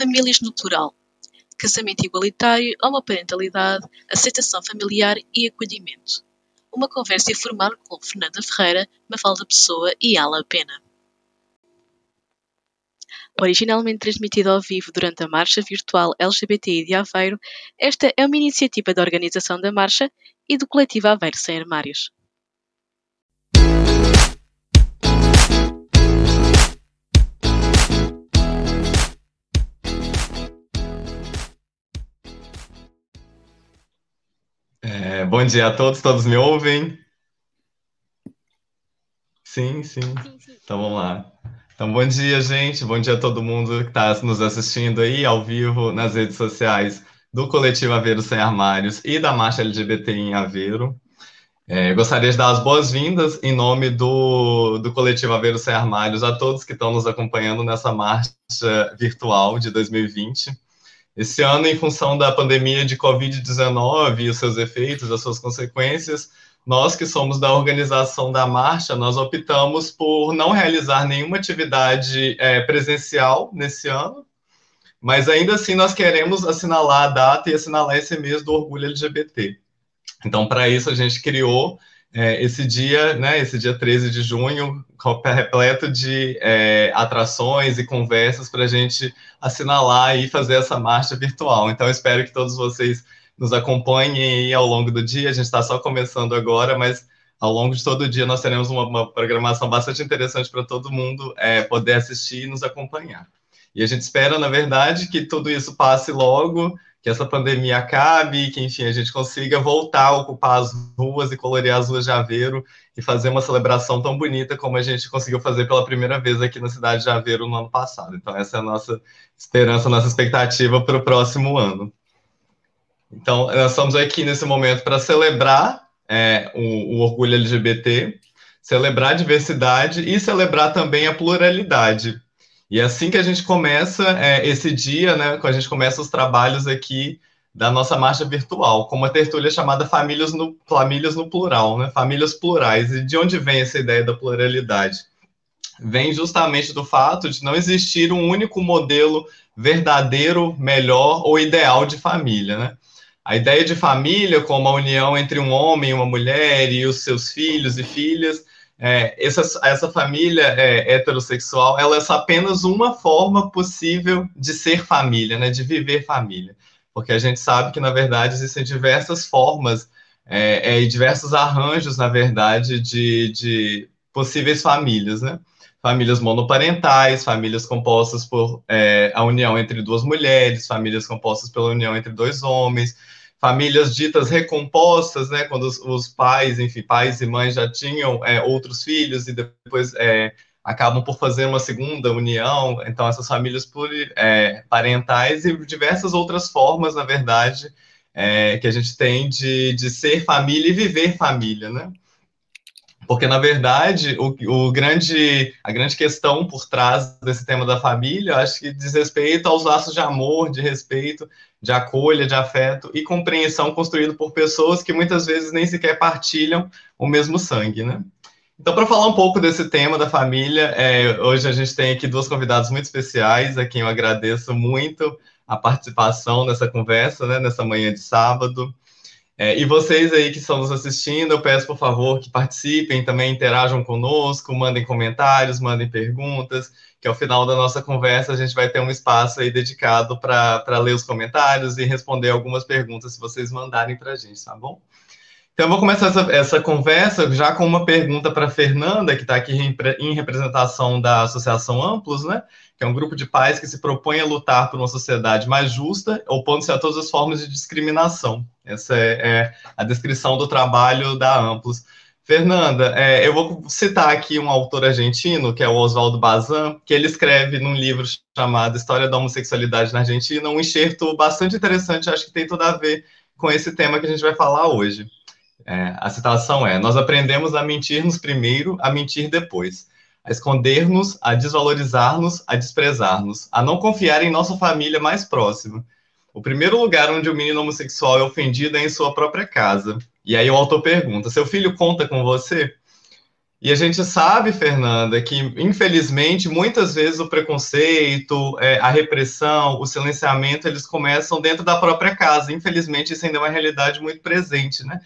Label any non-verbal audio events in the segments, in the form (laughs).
famílias no plural, casamento igualitário, homoparentalidade, aceitação familiar e acolhimento. Uma conversa informal com Fernanda Ferreira, Mafalda Pessoa e Ala Pena. Originalmente transmitida ao vivo durante a Marcha Virtual LGBTI de Aveiro, esta é uma iniciativa da organização da Marcha e do coletivo Aveiro Sem Armários. É, bom dia a todos, todos me ouvem? Sim, sim. Então vamos lá. Então, bom dia, gente. Bom dia a todo mundo que está nos assistindo aí ao vivo nas redes sociais do Coletivo Aveiro Sem Armários e da Marcha LGBT em Aveiro. É, gostaria de dar as boas-vindas em nome do, do Coletivo Aveiro Sem Armários a todos que estão nos acompanhando nessa marcha virtual de 2020. Esse ano, em função da pandemia de Covid-19 e os seus efeitos, as suas consequências, nós que somos da organização da marcha, nós optamos por não realizar nenhuma atividade é, presencial nesse ano, mas ainda assim nós queremos assinalar a data e assinalar esse mês do orgulho LGBT. Então, para isso, a gente criou é, esse dia, né, esse dia 13 de junho, repleto de é, atrações e conversas para a gente assinalar e fazer essa marcha virtual. Então, espero que todos vocês nos acompanhem ao longo do dia. A gente está só começando agora, mas ao longo de todo o dia nós teremos uma, uma programação bastante interessante para todo mundo é, poder assistir e nos acompanhar. E a gente espera, na verdade, que tudo isso passe logo que essa pandemia acabe, que, enfim, a gente consiga voltar a ocupar as ruas e colorir as ruas de Aveiro e fazer uma celebração tão bonita como a gente conseguiu fazer pela primeira vez aqui na cidade de Aveiro no ano passado. Então, essa é a nossa esperança, a nossa expectativa para o próximo ano. Então, nós estamos aqui nesse momento para celebrar é, o, o orgulho LGBT, celebrar a diversidade e celebrar também a pluralidade, e é assim que a gente começa é, esse dia, né, quando a gente começa os trabalhos aqui da nossa marcha virtual, com uma tertúlia chamada Famílias no, Famílias no Plural, né, Famílias Plurais. E de onde vem essa ideia da pluralidade? Vem justamente do fato de não existir um único modelo verdadeiro, melhor ou ideal de família, né? A ideia de família como a união entre um homem e uma mulher e os seus filhos e filhas é, essa, essa família é, heterossexual, ela é apenas uma forma possível de ser família, né, de viver família. Porque a gente sabe que, na verdade, existem diversas formas é, é, e diversos arranjos, na verdade, de, de possíveis famílias, né? Famílias monoparentais, famílias compostas por é, a união entre duas mulheres, famílias compostas pela união entre dois homens, famílias ditas recompostas, né, quando os, os, pais, enfim, pais e mães já tinham é, outros filhos e depois é, acabam por fazer uma segunda união, então essas famílias é, parentais e diversas outras formas, na verdade, é, que a gente tem de, de ser família e viver família, né? Porque, na verdade, o, o, grande, a grande questão por trás desse tema da família, acho que diz respeito aos laços de amor, de respeito, de acolha, de afeto e compreensão construído por pessoas que muitas vezes nem sequer partilham o mesmo sangue, né? Então, para falar um pouco desse tema da família, é, hoje a gente tem aqui duas convidadas muito especiais, a quem eu agradeço muito a participação nessa conversa, né, nessa manhã de sábado. É, e vocês aí que estão nos assistindo, eu peço, por favor, que participem, também interajam conosco, mandem comentários, mandem perguntas, que ao final da nossa conversa a gente vai ter um espaço aí dedicado para ler os comentários e responder algumas perguntas se vocês mandarem para a gente, tá bom? Então, eu vou começar essa, essa conversa já com uma pergunta para Fernanda, que está aqui em, em representação da Associação Amplos, né? que é um grupo de pais que se propõe a lutar por uma sociedade mais justa, opondo-se a todas as formas de discriminação. Essa é, é a descrição do trabalho da Amplos. Fernanda, é, eu vou citar aqui um autor argentino, que é o Oswaldo Bazan, que ele escreve num livro chamado História da Homossexualidade na Argentina, um enxerto bastante interessante, acho que tem tudo a ver com esse tema que a gente vai falar hoje. É, a citação é: Nós aprendemos a mentir-nos primeiro, a mentir depois a esconder-nos, a desvalorizar-nos, a desprezar-nos, a não confiar em nossa família mais próxima. O primeiro lugar onde o menino homossexual é ofendido é em sua própria casa. E aí o autor pergunta: seu filho conta com você? E a gente sabe, Fernanda, que infelizmente muitas vezes o preconceito, é, a repressão, o silenciamento, eles começam dentro da própria casa. Infelizmente, isso ainda é uma realidade muito presente, né?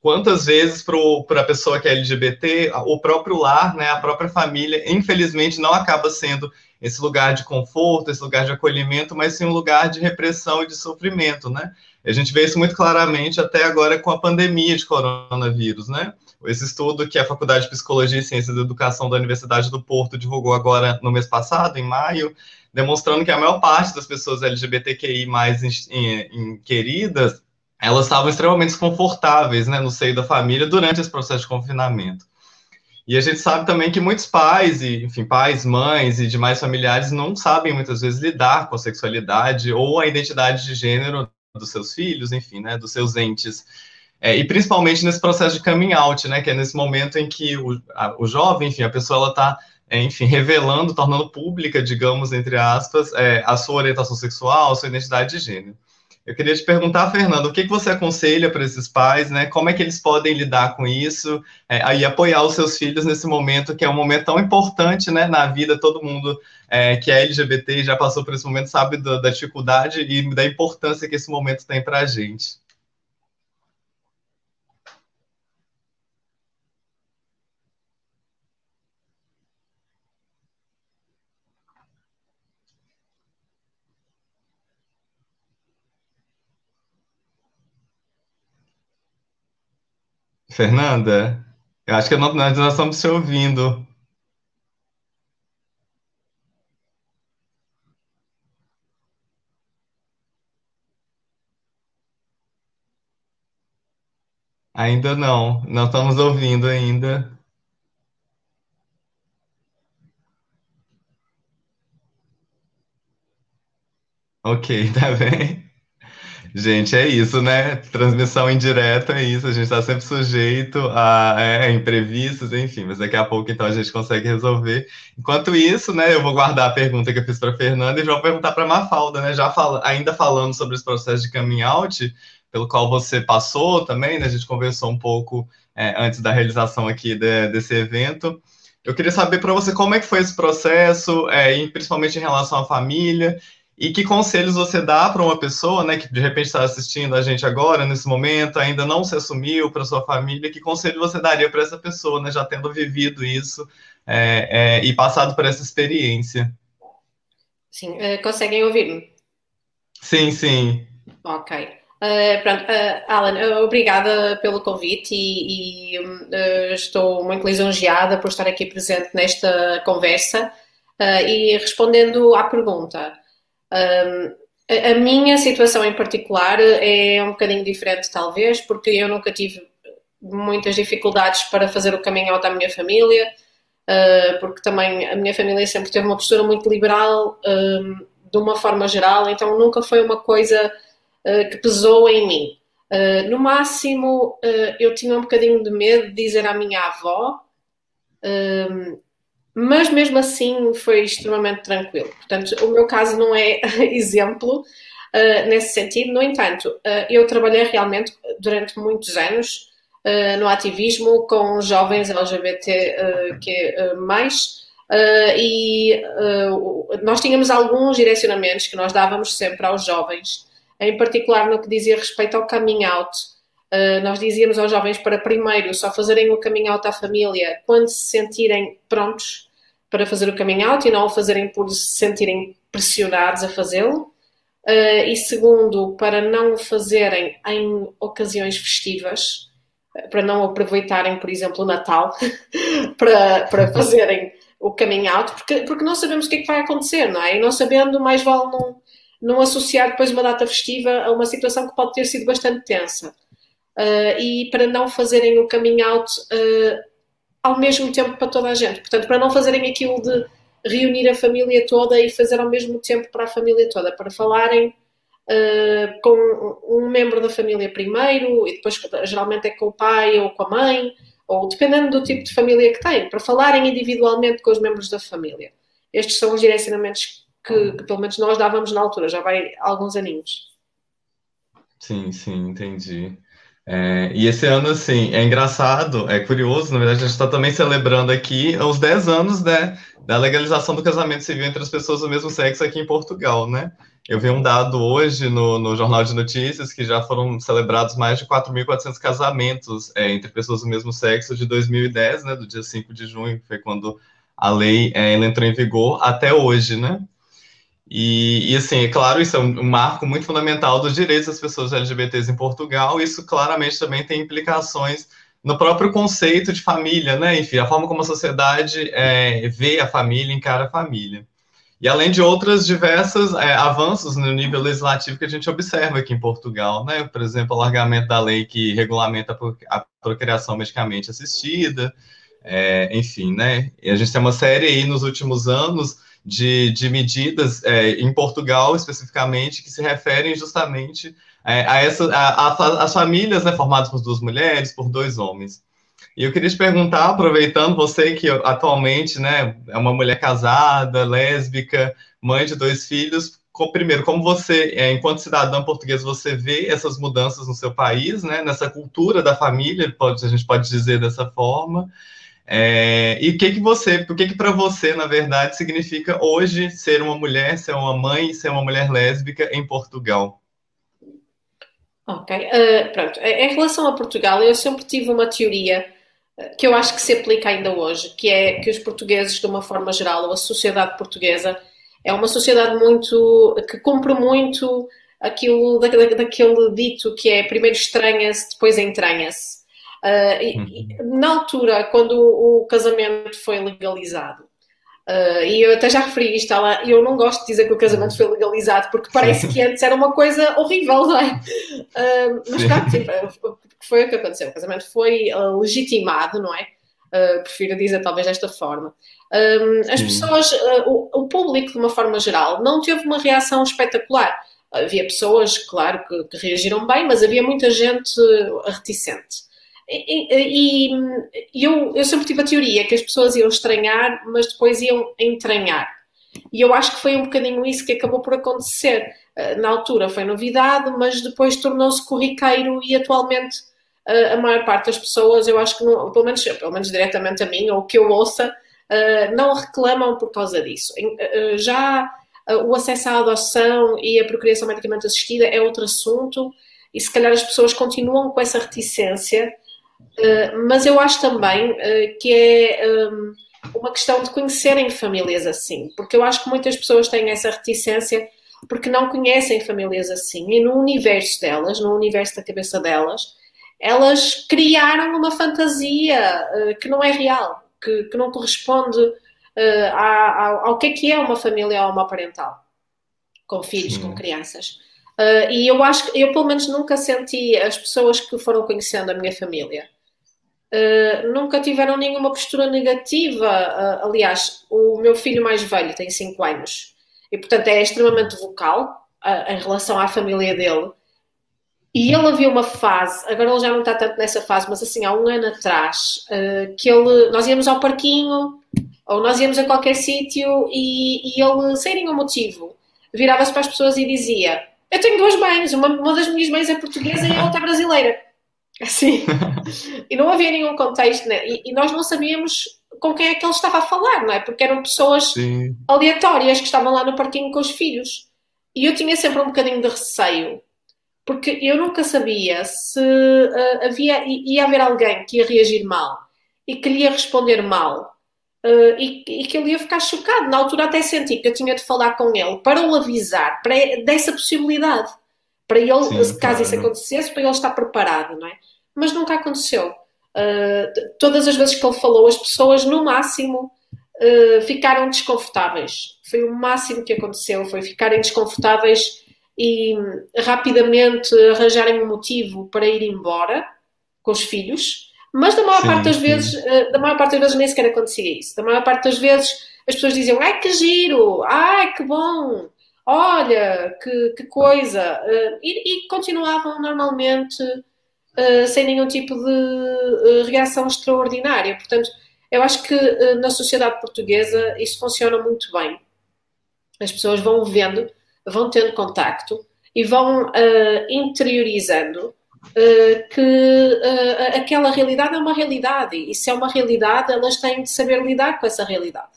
Quantas vezes para a pessoa que é LGBT, o próprio lar, né, a própria família, infelizmente não acaba sendo esse lugar de conforto, esse lugar de acolhimento, mas sim um lugar de repressão e de sofrimento, né? A gente vê isso muito claramente até agora com a pandemia de coronavírus, né? Esse estudo que a Faculdade de Psicologia e Ciências da Educação da Universidade do Porto divulgou agora no mês passado, em maio, demonstrando que a maior parte das pessoas LGBTQI mais queridas elas estavam extremamente desconfortáveis né, no seio da família durante esse processo de confinamento. E a gente sabe também que muitos pais, e, enfim, pais, mães e demais familiares não sabem muitas vezes lidar com a sexualidade ou a identidade de gênero dos seus filhos, enfim, né, dos seus entes. É, e principalmente nesse processo de coming out, né, que é nesse momento em que o, a, o jovem, enfim, a pessoa ela está, é, enfim, revelando, tornando pública, digamos, entre aspas, é, a sua orientação sexual, a sua identidade de gênero. Eu queria te perguntar, Fernando, o que, que você aconselha para esses pais, né? Como é que eles podem lidar com isso é, aí apoiar os seus filhos nesse momento que é um momento tão importante, né, na vida. Todo mundo é, que é LGBT e já passou por esse momento sabe da, da dificuldade e da importância que esse momento tem para a gente. Fernanda, eu acho que não, nós não estamos te ouvindo. Ainda não, não estamos ouvindo ainda. Ok, (laughs) tá bem. Gente, é isso, né? Transmissão indireta é isso, a gente está sempre sujeito a é, imprevistos, enfim, mas daqui a pouco então a gente consegue resolver. Enquanto isso, né, eu vou guardar a pergunta que eu fiz para Fernanda e vou perguntar para Mafalda, né? Já fala, ainda falando sobre esse processo de coming out, pelo qual você passou também, né? A gente conversou um pouco é, antes da realização aqui de, desse evento. Eu queria saber para você como é que foi esse processo, é, principalmente em relação à família, e que conselhos você dá para uma pessoa, né, que de repente está assistindo a gente agora, nesse momento, ainda não se assumiu para sua família, que conselho você daria para essa pessoa, né, já tendo vivido isso é, é, e passado por essa experiência? Sim, uh, conseguem ouvir-me? Sim, sim. Ok. Uh, pronto, uh, Alan, obrigada pelo convite e, e estou muito lisonjeada por estar aqui presente nesta conversa e respondendo à pergunta. Um, a, minha situação em particular é um bocadinho diferente, talvez, porque eu nunca tive muitas dificuldades para fazer o caminho out à minha família, uh, porque também a minha família sempre teve uma postura muito liberal, de uma forma geral, então nunca foi uma coisa uh, que pesou em mim. Uh, no máximo, eu tinha um bocadinho de medo de dizer à minha avó mas mesmo assim foi extremamente tranquilo. Portanto, o meu caso não é (laughs) exemplo uh, nesse sentido. No entanto, uh, eu trabalhei realmente durante muitos anos uh, no ativismo com jovens LGBT que mais e nós tínhamos alguns direcionamentos que nós dávamos sempre aos jovens, em particular no que dizia respeito ao coming out. nós dizíamos aos jovens para primeiro só fazerem o coming out à família quando se sentirem prontos para fazer o coming out e não o fazerem por se sentirem pressionados a fazê-lo. Uh, e segundo, para não o fazerem em ocasiões festivas, para não aproveitarem, por exemplo, o Natal, (laughs) para, para fazerem o coming out, porque, porque não sabemos o que é que vai acontecer, não é? E não sabendo, mais vale não, não associar depois uma data festiva a uma situação que pode ter sido bastante tensa. Uh, e para não fazerem o coming out uh, ao mesmo tempo para toda a gente. Portanto, para não fazerem aquilo de reunir a família toda e fazer ao mesmo tempo para a família toda, para falarem uh, com um membro da família primeiro e depois geralmente é com o pai ou com a mãe, ou dependendo do tipo de família que tem, para falarem individualmente com os membros da família. Estes são os direcionamentos que, que pelo menos nós dávamos na altura, já vai alguns aninhos. Sim, sim, entendi. É, e esse ano, assim, é engraçado, é curioso, na verdade, a gente está também celebrando aqui os 10 anos né, da legalização do casamento civil entre as pessoas do mesmo sexo aqui em Portugal, né? Eu vi um dado hoje no, no Jornal de Notícias que já foram celebrados mais de 4.400 casamentos é, entre pessoas do mesmo sexo de 2010, né, do dia 5 de junho, que foi quando a lei é, entrou em vigor, até hoje, né? E, e, assim, é claro, isso é um, marco muito fundamental dos direitos das pessoas LGBTs em Portugal. Isso claramente também tem implicações no próprio conceito de família, né? Enfim, a forma como a sociedade é, vê a família, encara a família. E além de outras diversas é, avanços no nível legislativo que a gente observa aqui em Portugal, né? Por exemplo, o alargamento da lei que regulamenta a procriação medicamente assistida, é, enfim, né? E a gente tem uma série aí nos últimos anos de, de medidas é, em Portugal, especificamente, que se referem justamente é, a, essa, a, a, as famílias né, formadas por duas mulheres, por dois homens. E eu queria te perguntar, aproveitando você que atualmente né, é uma mulher casada, lésbica, mãe de dois filhos, primeiro, como você, é, enquanto cidadã portuguesa, você vê essas mudanças no seu país, né, nessa cultura da família, pode, a gente pode dizer dessa forma, é, e o que que você, o que que para você, na verdade, significa hoje ser uma mulher, ser uma mãe, ser uma mulher lésbica em Portugal? Ok, uh, pronto. Em relação a Portugal, eu sempre tive uma teoria eh, que eu acho que se aplica ainda hoje, que é que os portugueses, de uma forma geral, ou a sociedade portuguesa, é uma sociedade muito que cumpre muito aquilo daquele dito que é primeiro estranha-se, depois entranha-se. Uh, na altura, quando o, o casamento foi legalizado, uh, e eu até já referi isto, ela, eu não gosto de dizer que o casamento foi legalizado, porque parece que antes era uma coisa horrível, não é? Uh, mas pronto, sim, foi o que aconteceu. O casamento foi legitimado, não é? prefiro dizer talvez desta forma. Um, as pessoas, o, o público, de uma forma geral, não teve uma reação espetacular. Havia pessoas, claro, que, que reagiram bem, mas havia muita gente reticente. E, e, eu, eu sempre tive a teoria que as pessoas iam estranhar, mas depois iam entranhar. E eu acho que foi um bocadinho isso que acabou por acontecer. Eh, na altura foi novidade, mas depois tornou-se corriqueiro e atualmente eh, a maior parte das pessoas, eu acho que, não, pelo, menos, pelo menos diretamente a mim, ou que eu ouça, eh, não reclamam por causa disso. Já o acesso à adoção e a procriação medicamente assistida é outro assunto e se calhar as pessoas continuam com essa reticência eh, mas eu acho também uh, que é um, uma questão de conhecerem famílias assim, porque eu acho que muitas pessoas têm essa reticência porque não conhecem famílias assim e no universo delas, no universo da cabeça delas, elas criaram uma fantasia uh, que não é real, que, que não corresponde ao, ao que é que é uma família homoparental, com filhos, Sim. com crianças. E eu acho que eu pelo menos nunca senti as pessoas que foram conhecendo a minha família uh, nunca tiveram nenhuma postura negativa. Uh, aliás, o meu filho mais velho tem 5 anos e, portanto, é extremamente vocal em relação à família dele. E ele havia uma fase, agora ele já não está tanto nessa fase, mas assim, há um ano atrás, que ele, nós íamos ao parquinho ou nós íamos a qualquer sítio e, e ele, sem nenhum motivo, virava-se para as pessoas e dizia: Eu tenho duas mães, uma, uma das minhas mães é portuguesa e a outra é brasileira. Assim. (laughs) e não havia nenhum contexto, né? e, e, nós não sabíamos com quem é que ele estava a falar, não é? Porque eram pessoas Sim. aleatórias que estavam lá no parquinho com os filhos. E eu tinha sempre um bocadinho de receio, porque eu nunca sabia se uh, havia, ia haver alguém que ia reagir mal e que lhe ia responder mal. Uh, e, e, que ele ia ficar chocado. Na altura até senti que eu tinha de falar com ele para o avisar para, dessa possibilidade. Para ele, Sim, caso claro. isso acontecesse, para ele estar preparado, não é? Mas nunca aconteceu. Uh, todas as vezes que ele falou, as pessoas, no máximo, uh, ficaram desconfortáveis. Foi o máximo que aconteceu, foi ficarem desconfortáveis e rapidamente arranjarem um motivo para ir embora com os filhos. Mas da maior sim, parte das sim. vezes, uh, da maior parte das vezes nem sequer acontecia isso. Da maior parte das vezes as pessoas diziam, ai que giro, ai que bom, olha, que, que coisa, e, e, continuavam normalmente uh, sem nenhum tipo de uh, reação extraordinária. Portanto, eu acho que na sociedade portuguesa isso funciona muito bem. As pessoas vão vendo, vão tendo contacto e vão interiorizando uh, que uh, aquela realidade é uma realidade e se é uma realidade, elas têm de saber lidar com essa realidade.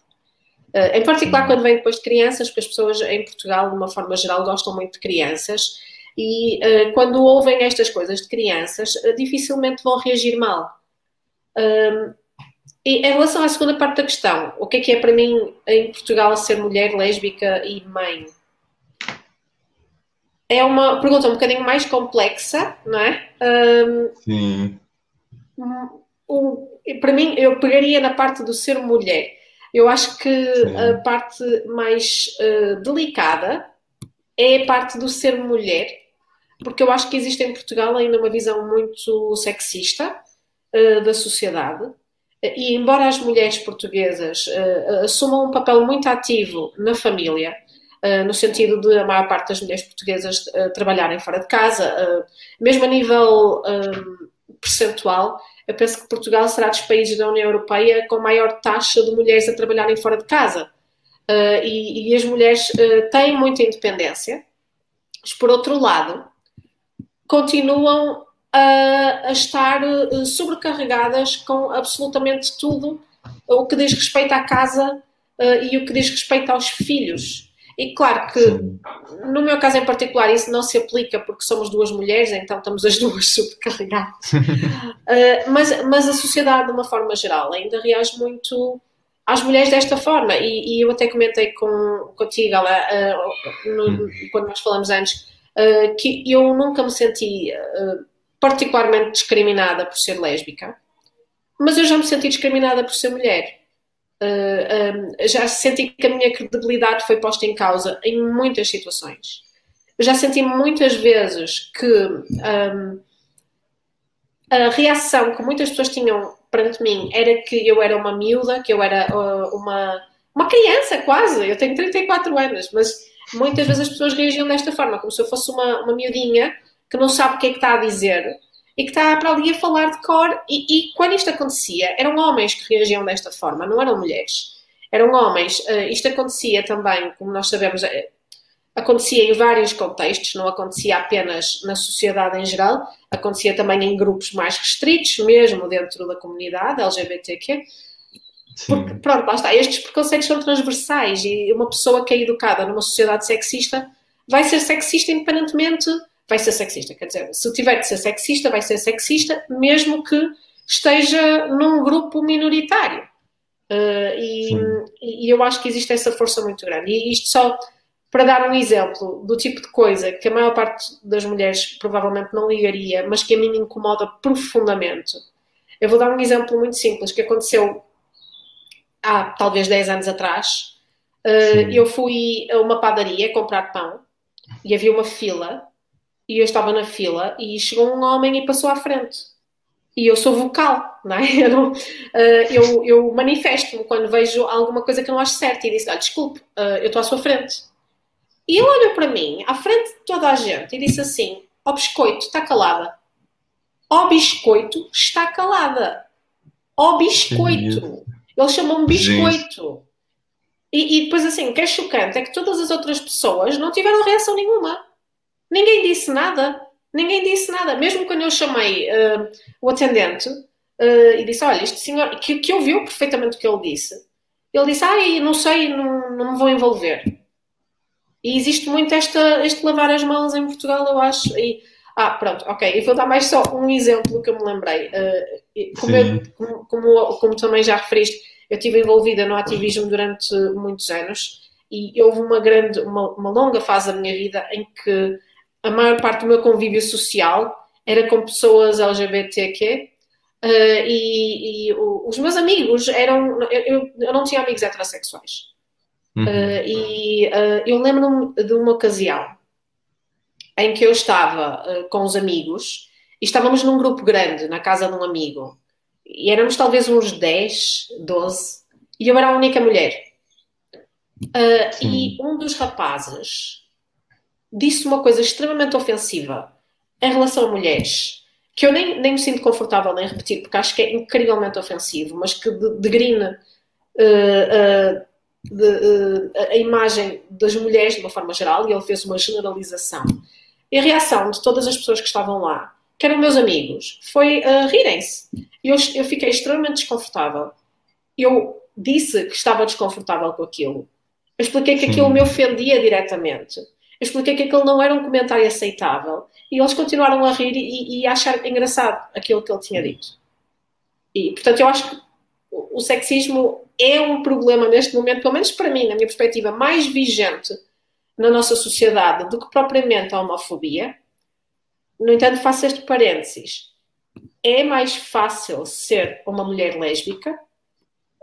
Uh, em particular, quando vem depois de crianças, porque as pessoas em Portugal, de uma forma geral, gostam muito de crianças e quando ouvem estas coisas de crianças, dificilmente vão reagir mal. e em relação à segunda parte da questão, o que é que é para mim em Portugal ser mulher lésbica e mãe? é uma pergunta um bocadinho mais complexa, não é? Um, Sim. Um, para mim, eu pegaria na parte do ser mulher. Eu acho que Sim. a parte mais uh, delicada é a parte do ser mulher, porque eu acho que existe em Portugal ainda uma visão muito sexista uh, da sociedade. E embora as mulheres portuguesas uh, assumam um papel muito ativo na família, Uh, no sentido de a maior parte das mulheres portuguesas trabalharem fora de casa, mesmo a nível percentual, eu penso que Portugal será dos países da União Europeia com maior taxa de mulheres a trabalharem fora de casa. E, e, as mulheres têm muita independência, mas por outro lado, continuam a, a estar sobrecarregadas com absolutamente tudo o que diz respeito à casa e o que diz respeito aos filhos. E claro que, Sim. no meu caso em particular, isso não se aplica porque somos duas mulheres, então estamos as (laughs) duas subcarregadas. uh, mas, mas a sociedade, de uma forma geral, ainda reage muito às mulheres desta forma. E, e eu até comentei com, contigo, ela, uh, no, quando nós falamos antes, uh, que eu nunca me senti particularmente discriminada por ser lésbica, mas eu já me senti discriminada por ser mulher. Uh, um, já senti que a minha credibilidade foi posta em causa em muitas situações. já senti muitas vezes que um, a reação que muitas pessoas tinham perante mim era que eu era uma miúda, que eu era uh, uma, uma criança quase. Eu tenho 34 anos, mas muitas vezes as pessoas reagiam desta forma, como se eu fosse uma, uma miudinha que não sabe o que é que está a dizer e que está para ali a falar de cor. E, e, quando isto acontecia, eram homens que reagiam desta forma, não eram mulheres. Eram homens. Uh, isto acontecia também, como nós sabemos, uh, acontecia em vários contextos, não acontecia apenas na sociedade em geral, acontecia também em grupos mais restritos, mesmo dentro da comunidade LGBTQ. Porque, pronto, lá está. Estes preconceitos são transversais e uma pessoa que é educada numa sociedade sexista vai ser sexista independentemente vai ser sexista. Quer dizer, se tiver de ser sexista, vai ser sexista, mesmo que esteja num grupo minoritário. Uh, e, e, eu acho que existe essa força muito grande. E isto só para dar um exemplo do tipo de coisa que a maior parte das mulheres provavelmente não ligaria, mas que a mim me incomoda profundamente. Eu vou dar um exemplo muito simples que aconteceu há talvez 10 anos atrás. Uh, eu fui a uma padaria comprar pão e havia uma fila e eu estava na fila e chegou um homem e passou à frente. E eu sou vocal, (laughs) não é? Eu, não, uh, eu, eu manifesto-me quando vejo alguma coisa que não acho certa e disse: ah, desculpe, uh, eu estou à sua frente. E ele olhou para mim, à frente de toda a gente, e disse assim: Ó oh, biscoito, está calada. Ó oh, biscoito, está calada. Ó oh, biscoito. Ele chamou-me biscoito. E, e, depois, assim, o que é chocante é que todas as outras pessoas não tiveram reação nenhuma. Ninguém disse nada. Ninguém disse nada. Mesmo quando eu chamei uh, o atendente uh, e disse: Olha, este senhor, que, que ouviu perfeitamente o que ele disse, ele disse: Ai, não sei, não, não me vou envolver. E existe muito esta, este lavar as mãos em Portugal, eu acho. E, ah, pronto, ok. E vou dar mais só um exemplo que eu me lembrei. Uh, como, eu, como, como, como, também já referiste, eu estive envolvida no ativismo durante muitos anos e houve uma grande, uma, uma longa fase da minha vida em que a maior parte do meu convívio social era com pessoas LGBTQ uh, e, e o, os meus amigos eram. Eu, eu, não tinha amigos heterossexuais. Uhum. Uh, e uh, eu lembro-me de uma ocasião em que eu estava com os amigos e estávamos num grupo grande, na casa de um amigo, e éramos talvez uns 10, 12, e eu era a única mulher. e um dos rapazes disse uma coisa extremamente ofensiva em relação a mulheres, que eu nem, nem me sinto confortável em repetir, porque acho que é incrivelmente ofensivo, mas que degrina uh, uh, de, uh, a imagem das mulheres de uma forma geral, e ele fez uma generalização. E a reação de todas as pessoas que estavam lá que eram meus amigos, foi uh, rirem-se. Eu, eu fiquei extremamente desconfortável. Eu disse que estava desconfortável com aquilo. Eu expliquei que aquilo me ofendia diretamente. Eu expliquei que aquilo não era um comentário aceitável. E eles continuaram a rir e, e a achar engraçado aquilo que ele tinha dito. E, portanto, eu acho que o sexismo é um problema neste momento, pelo menos para mim, na minha perspectiva, mais vigente na nossa sociedade do que propriamente a homofobia. No entanto, faço este parênteses. É mais fácil ser uma mulher lésbica,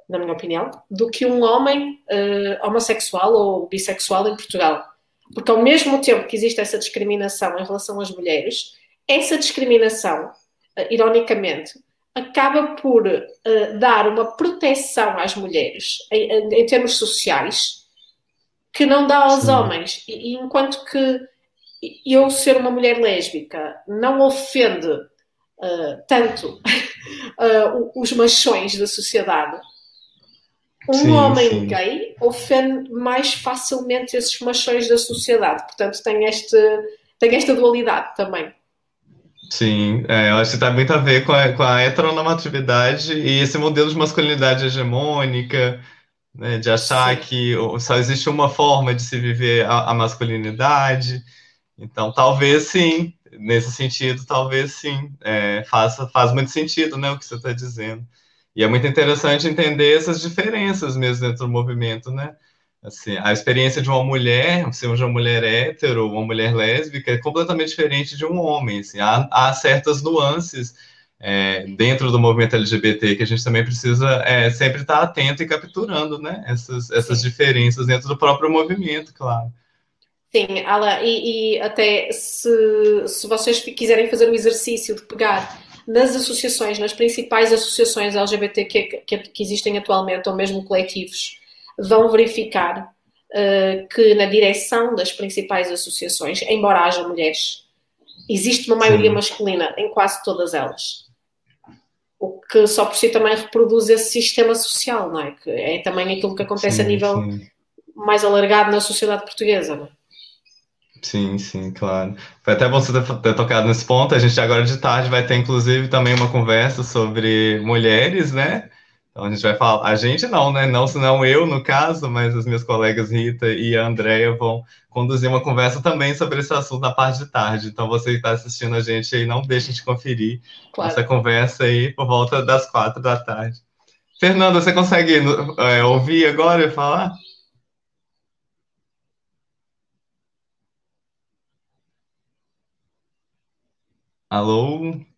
na minha opinião, do que um homem uh, homossexual ou bissexual em Portugal. Porque ao mesmo tempo que existe essa discriminação em relação às mulheres, essa discriminação, uh, ironicamente, acaba por uh, dar uma proteção às mulheres em, em, termos sociais que não dá aos Sim. homens. E, e, enquanto que eu ser uma mulher lésbica não ofende uh, tanto (laughs) uh, os machões da sociedade, um sim, homem sim. gay ofende mais facilmente esses machões da sociedade. Portanto, tem, este, tem esta dualidade também. Sim, é, eu acho que tem muito a ver com a, com a heteronormatividade e esse modelo de masculinidade hegemônica, né, de achar sim. que só existe uma forma de se viver a, a masculinidade. Então, talvez sim, nesse sentido, talvez sim, é, faça, faz muito sentido né, o que você está dizendo. E é muito interessante entender essas diferenças mesmo dentro do movimento, né? Assim, a experiência de uma mulher, seja uma mulher hétero, uma mulher lésbica, é completamente diferente de um homem. Assim, há, há certas nuances é, dentro do movimento LGBT que a gente também precisa é, sempre estar atento e capturando, né? Essas, essas diferenças dentro do próprio movimento, claro. Sim, e, e até se, se vocês quiserem fazer o exercício de pegar nas associações, nas principais associações LGBT que, que, que existem atualmente, ou mesmo coletivos, vão verificar uh, que na direção das principais associações, embora haja mulheres, existe uma maioria sim. masculina em quase todas elas. O que só por si também reproduz esse sistema social, não é? Que é também aquilo que acontece sim, a nível sim. mais alargado na sociedade portuguesa, não é? Sim, sim, claro. Foi até bom você ter tocado nesse ponto. A gente agora de tarde vai ter, inclusive, também uma conversa sobre mulheres, né? Então a gente vai falar, a gente não, né? Não, senão eu, no caso, mas as minhas colegas Rita e a Andrea vão conduzir uma conversa também sobre esse assunto na parte de tarde. Então você que está assistindo a gente aí, não deixe de conferir claro. essa conversa aí por volta das quatro da tarde. Fernanda, você consegue é, ouvir agora e falar? Alô?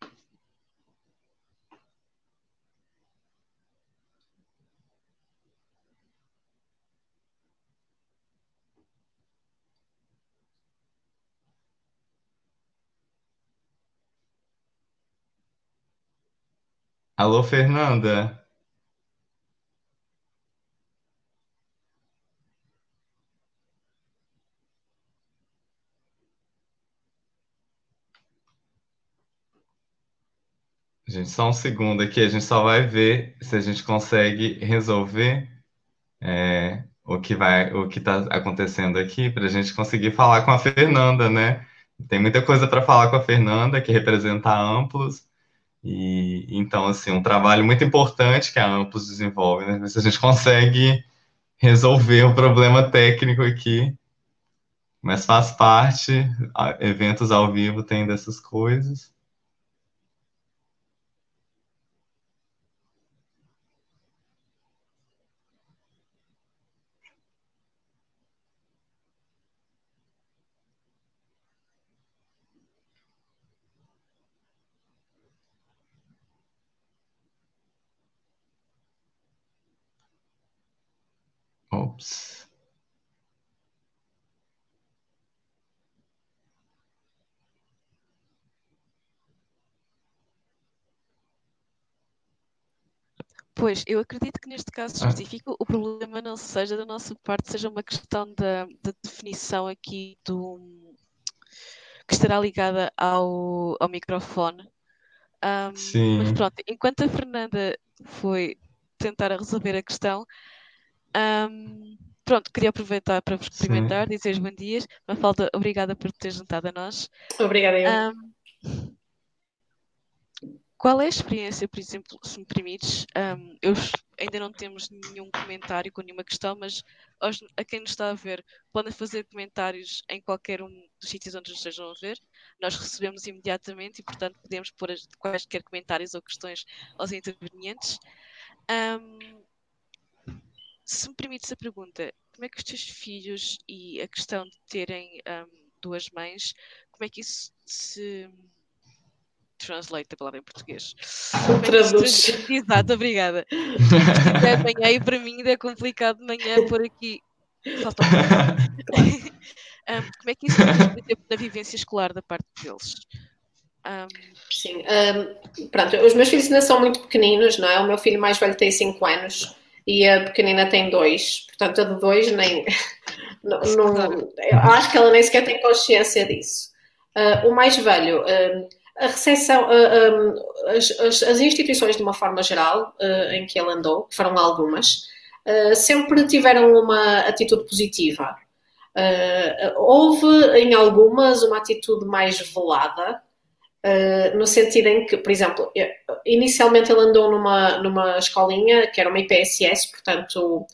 Alô, Fernanda? Gente, só um segundo aqui, a gente só vai ver se a gente consegue resolver é, o que vai, o que está acontecendo aqui, para a gente conseguir falar com a Fernanda, né? Tem muita coisa para falar com a Fernanda, que representa a Amplos, e então, assim, um trabalho muito importante que a Amplos desenvolve, né? Se a gente consegue resolver o problema técnico aqui, mas faz parte, eventos ao vivo tem dessas coisas. Pois, eu acredito que neste caso ah. específico o problema não seja da nossa parte, seja uma questão da, da definição aqui do que estará ligada ao, ao microfone. Um, Sim. Mas pronto, enquanto a Fernanda foi tentar resolver a questão, um, pronto, queria aproveitar para vos cumprimentar, dizer bom dias. Mafalda, obrigada por ter juntado a nós. Obrigada, eu. Um, qual é a experiência, por exemplo, se me permites? Um, eu ainda não temos nenhum comentário com nenhuma questão, mas aos, a quem nos está a ver, podem fazer comentários em qualquer um dos sítios onde nos estejam a ver. Nós recebemos imediatamente e, portanto, podemos pôr as, quaisquer comentários ou questões aos intervenientes. Um, se me permites a pergunta, como é que os teus filhos e a questão de terem um, duas mães, como é que isso se translate a palavra em português. É Traduz. Exato, obrigada. é manhã e para mim ainda é complicado de manhã por aqui. um, como é que isso se na vivência escolar da parte deles? Um... Sim, um, pronto, os meus filhos ainda são muito pequeninos, não é? O meu filho mais velho tem 5 anos e a pequenina tem 2, portanto a de 2 nem. (laughs) não, não, eu acho que ela nem sequer tem consciência disso. Uh, o mais velho. Uh, a recepção, as, as, as, instituições de uma forma geral em que ele andou, que foram algumas, sempre tiveram uma atitude positiva. houve em algumas uma atitude mais velada, no sentido em que, por exemplo, inicialmente ele andou numa, numa escolinha que era uma IPSS, portanto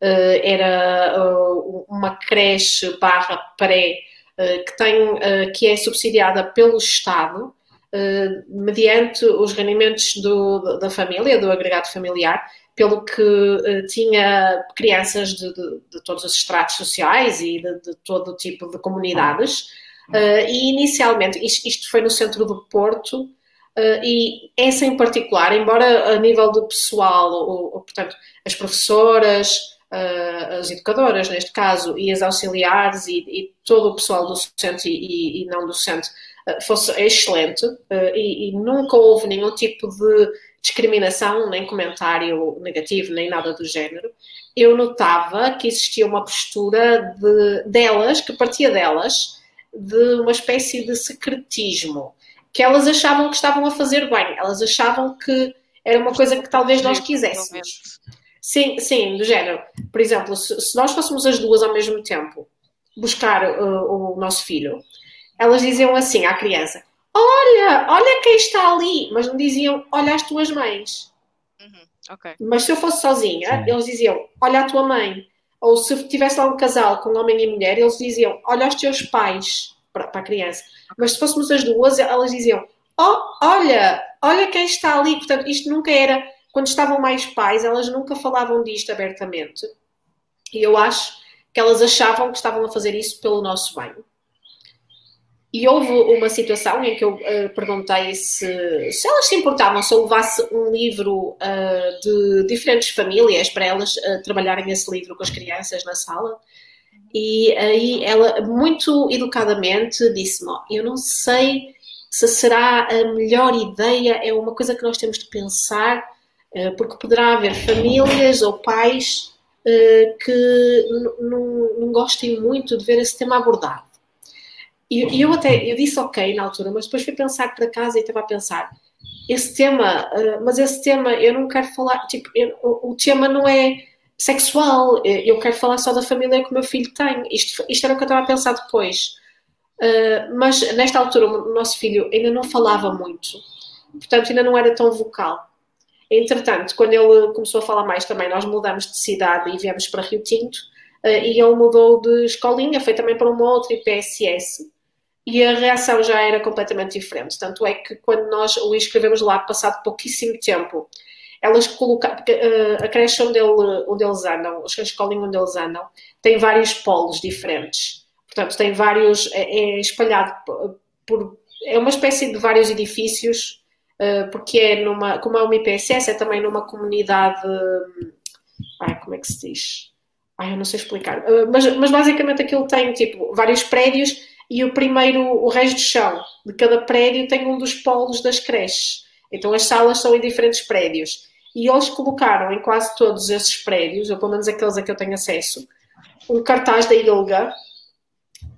era uma creche barra pré que, tem, que é subsidiada pelo Estado uh, mediante os rendimentos do, da família, do agregado familiar, pelo que uh, tinha crianças de, de, de, todos os estratos sociais e de, de todo tipo de comunidades. Uh, e inicialmente, isto, isto, foi no centro do Porto, uh, e essa em particular, embora a nível de pessoal, ou portanto, as professoras, uh, as educadoras neste caso, e as auxiliares, e, e todo o pessoal do docente e, e, não docente fosse excelente e, e, nunca houve nenhum tipo de discriminação, nem comentário negativo, nem nada do género, eu notava que existia uma postura de, delas, que partia delas, de uma espécie de secretismo, que elas achavam que estavam a fazer bem, elas achavam que era uma coisa que talvez nós quiséssemos. Sim, sim, do género. Por exemplo, se, se nós fôssemos as duas ao mesmo tempo buscar uh, o nosso filho, elas diziam assim à criança: Olha, olha quem está ali, mas não diziam: Olha as tuas mães. Uhum, okay. Mas se eu fosse sozinha, Sim. eles diziam: Olha a tua mãe. Ou se tivesse lá um casal com homem e mulher, eles diziam: Olha os teus pais para, para a criança. Mas se fôssemos as duas, elas diziam: Oh, olha, olha quem está ali. Portanto, isto nunca era. Quando estavam mais pais, elas nunca falavam disto abertamente. E eu acho que elas achavam que estavam a fazer isso pelo nosso bem. E houve uma situação em que eu uh, perguntei se, se elas se importavam se eu levasse um livro uh, de diferentes famílias para elas uh, trabalharem esse livro com as crianças na sala. E aí ela, muito educadamente, disse-me: Eu não sei se será a melhor ideia, é uma coisa que nós temos de pensar, porque poderá haver famílias ou pais que não gostem muito de ver esse tema abordado. E, eu até eu disse ok na altura, mas depois fui pensar para casa e estava a pensar esse tema, uh, mas esse tema eu não quero falar, tipo, eu, o, o, tema não é sexual, eh, eu quero falar só da família que o meu filho tem. Isto, isto era o que eu estava a pensar depois. Uh, mas nesta altura o nosso filho ainda não falava muito, portanto ainda não era tão vocal. Entretanto, quando ele começou a falar mais também, nós mudamos de cidade e viemos para Rio Tinto, uh, e ele mudou de escolinha, foi também para uma outra IPSS, e a reação já era completamente diferente. Tanto é que quando nós o inscrevemos lá, passado pouquíssimo tempo, elas colocaram, uh, a creche onde, ele, onde eles andam, a escolinha onde eles andam, tem vários polos diferentes. Portanto, tem vários, é, é espalhado por, é uma espécie de vários edifícios, uh, porque é numa, como é uma IPSS, é também numa comunidade, ai, como é que se diz? Ai, eu não sei explicar, uh, mas, mas basicamente aquilo tem, tipo, vários prédios e o primeiro, o resto do chão de cada prédio tem um dos polos das creches. Então as salas são em diferentes prédios. E eles colocaram em quase todos esses prédios, ou pelo menos aqueles a que eu tenho acesso, um cartaz da ILGA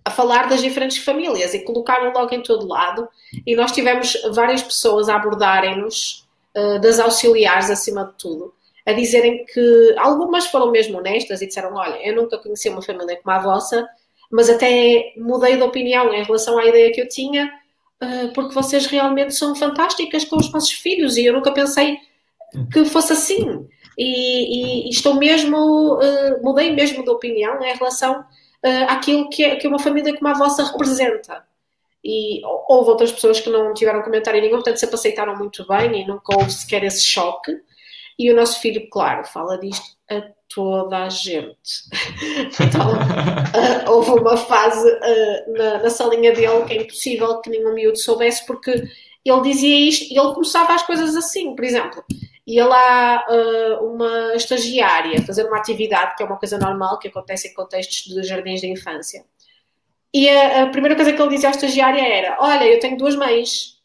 a falar das diferentes famílias e colocaram logo em todo lado. E nós tivemos várias pessoas a abordarem-nos, uh, das auxiliares acima de tudo, a dizerem que algumas foram mesmo honestas e disseram: Olha, eu nunca conheci uma família como a vossa mas até mudei de opinião em relação à ideia que eu tinha, uh, porque vocês realmente são fantásticas com os vossos filhos e eu nunca pensei que fosse assim. E, e, e estou mesmo, uh, mudei mesmo de opinião em relação uh, àquilo que, é, que uma família como a vossa representa. E houve outras pessoas que não tiveram comentário nenhum, portanto sempre aceitaram muito bem e nunca houve sequer esse choque. E o nosso filho, claro, fala disto a toda a gente. (laughs) então, uh, houve uma fase uh, na, na salinha dele que é impossível que nenhum miúdo soubesse, porque ele dizia isto e ele começava as coisas assim, por exemplo. Ia lá uh, uma estagiária fazer uma atividade, que é uma coisa normal, que acontece em contextos de jardins de infância. E a, a primeira coisa que ele dizia à estagiária era: Olha, eu tenho duas mães.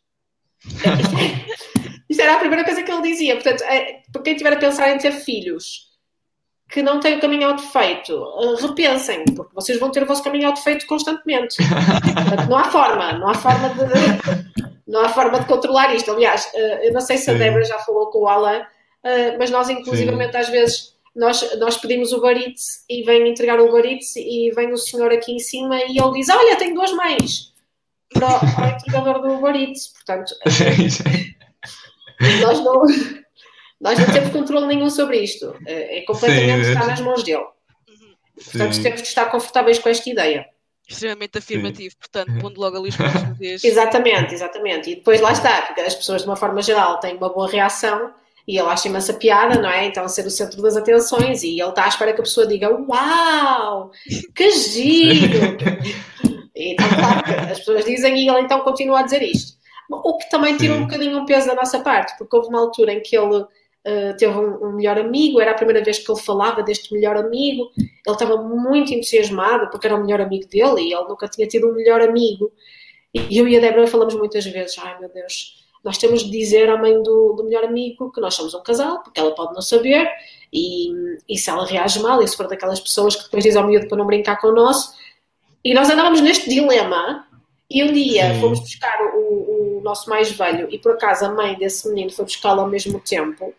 (laughs) Isto era a primeira coisa que ele dizia. Portanto, é, para quem estiver a pensar em ter filhos que não têm o caminho out feito, uh, repensem, porque vocês vão ter o vosso caminho out feito constantemente. Portanto, não há forma, não há forma de, não há forma de controlar isto. Aliás, uh, eu não sei se a Débora já falou com o Alan, uh, mas nós, inclusivamente, Sim. às vezes nós, nós pedimos o Eats e vem entregar o Eats e vem o senhor aqui em cima e ele diz: Olha, tenho duas mães para, para o entregador do Eats. Portanto, (laughs) nós não, nós não temos controle nenhum sobre isto. É, é completamente Sim, está nas mãos dele. Portanto, Sim. temos de estar confortáveis com esta ideia. Extremamente afirmativo, Sim. portanto, pondo logo ali os pontos. (laughs) Exatamente, exatamente. E depois lá está, porque as pessoas, de uma forma geral, têm uma boa reação e ele acha imensa piada, não é? Então, ser o centro das atenções e ele está à espera que a pessoa diga: Uau, que giro! (laughs) então, claro, as pessoas dizem e ele então continua a dizer isto. O que também tira um bocadinho um peso da nossa parte, porque houve uma altura em que ele uh, teve um, um, melhor amigo, era a primeira vez que ele falava deste melhor amigo, ele estava muito entusiasmado porque era o melhor amigo dele e ele nunca tinha tido um melhor amigo. E eu e a Débora falamos muitas vezes: ai meu Deus, nós temos de dizer à mãe do, do melhor amigo que nós somos um casal, porque ela pode não saber, e, e se ela reage mal, e se for daquelas pessoas que depois diz ao miúdo para não brincar com o nosso. E nós andávamos neste dilema, e um dia Sim. fomos buscar o, o nosso mais velho e por acaso a mãe desse menino foi buscá-lo ao mesmo tempo.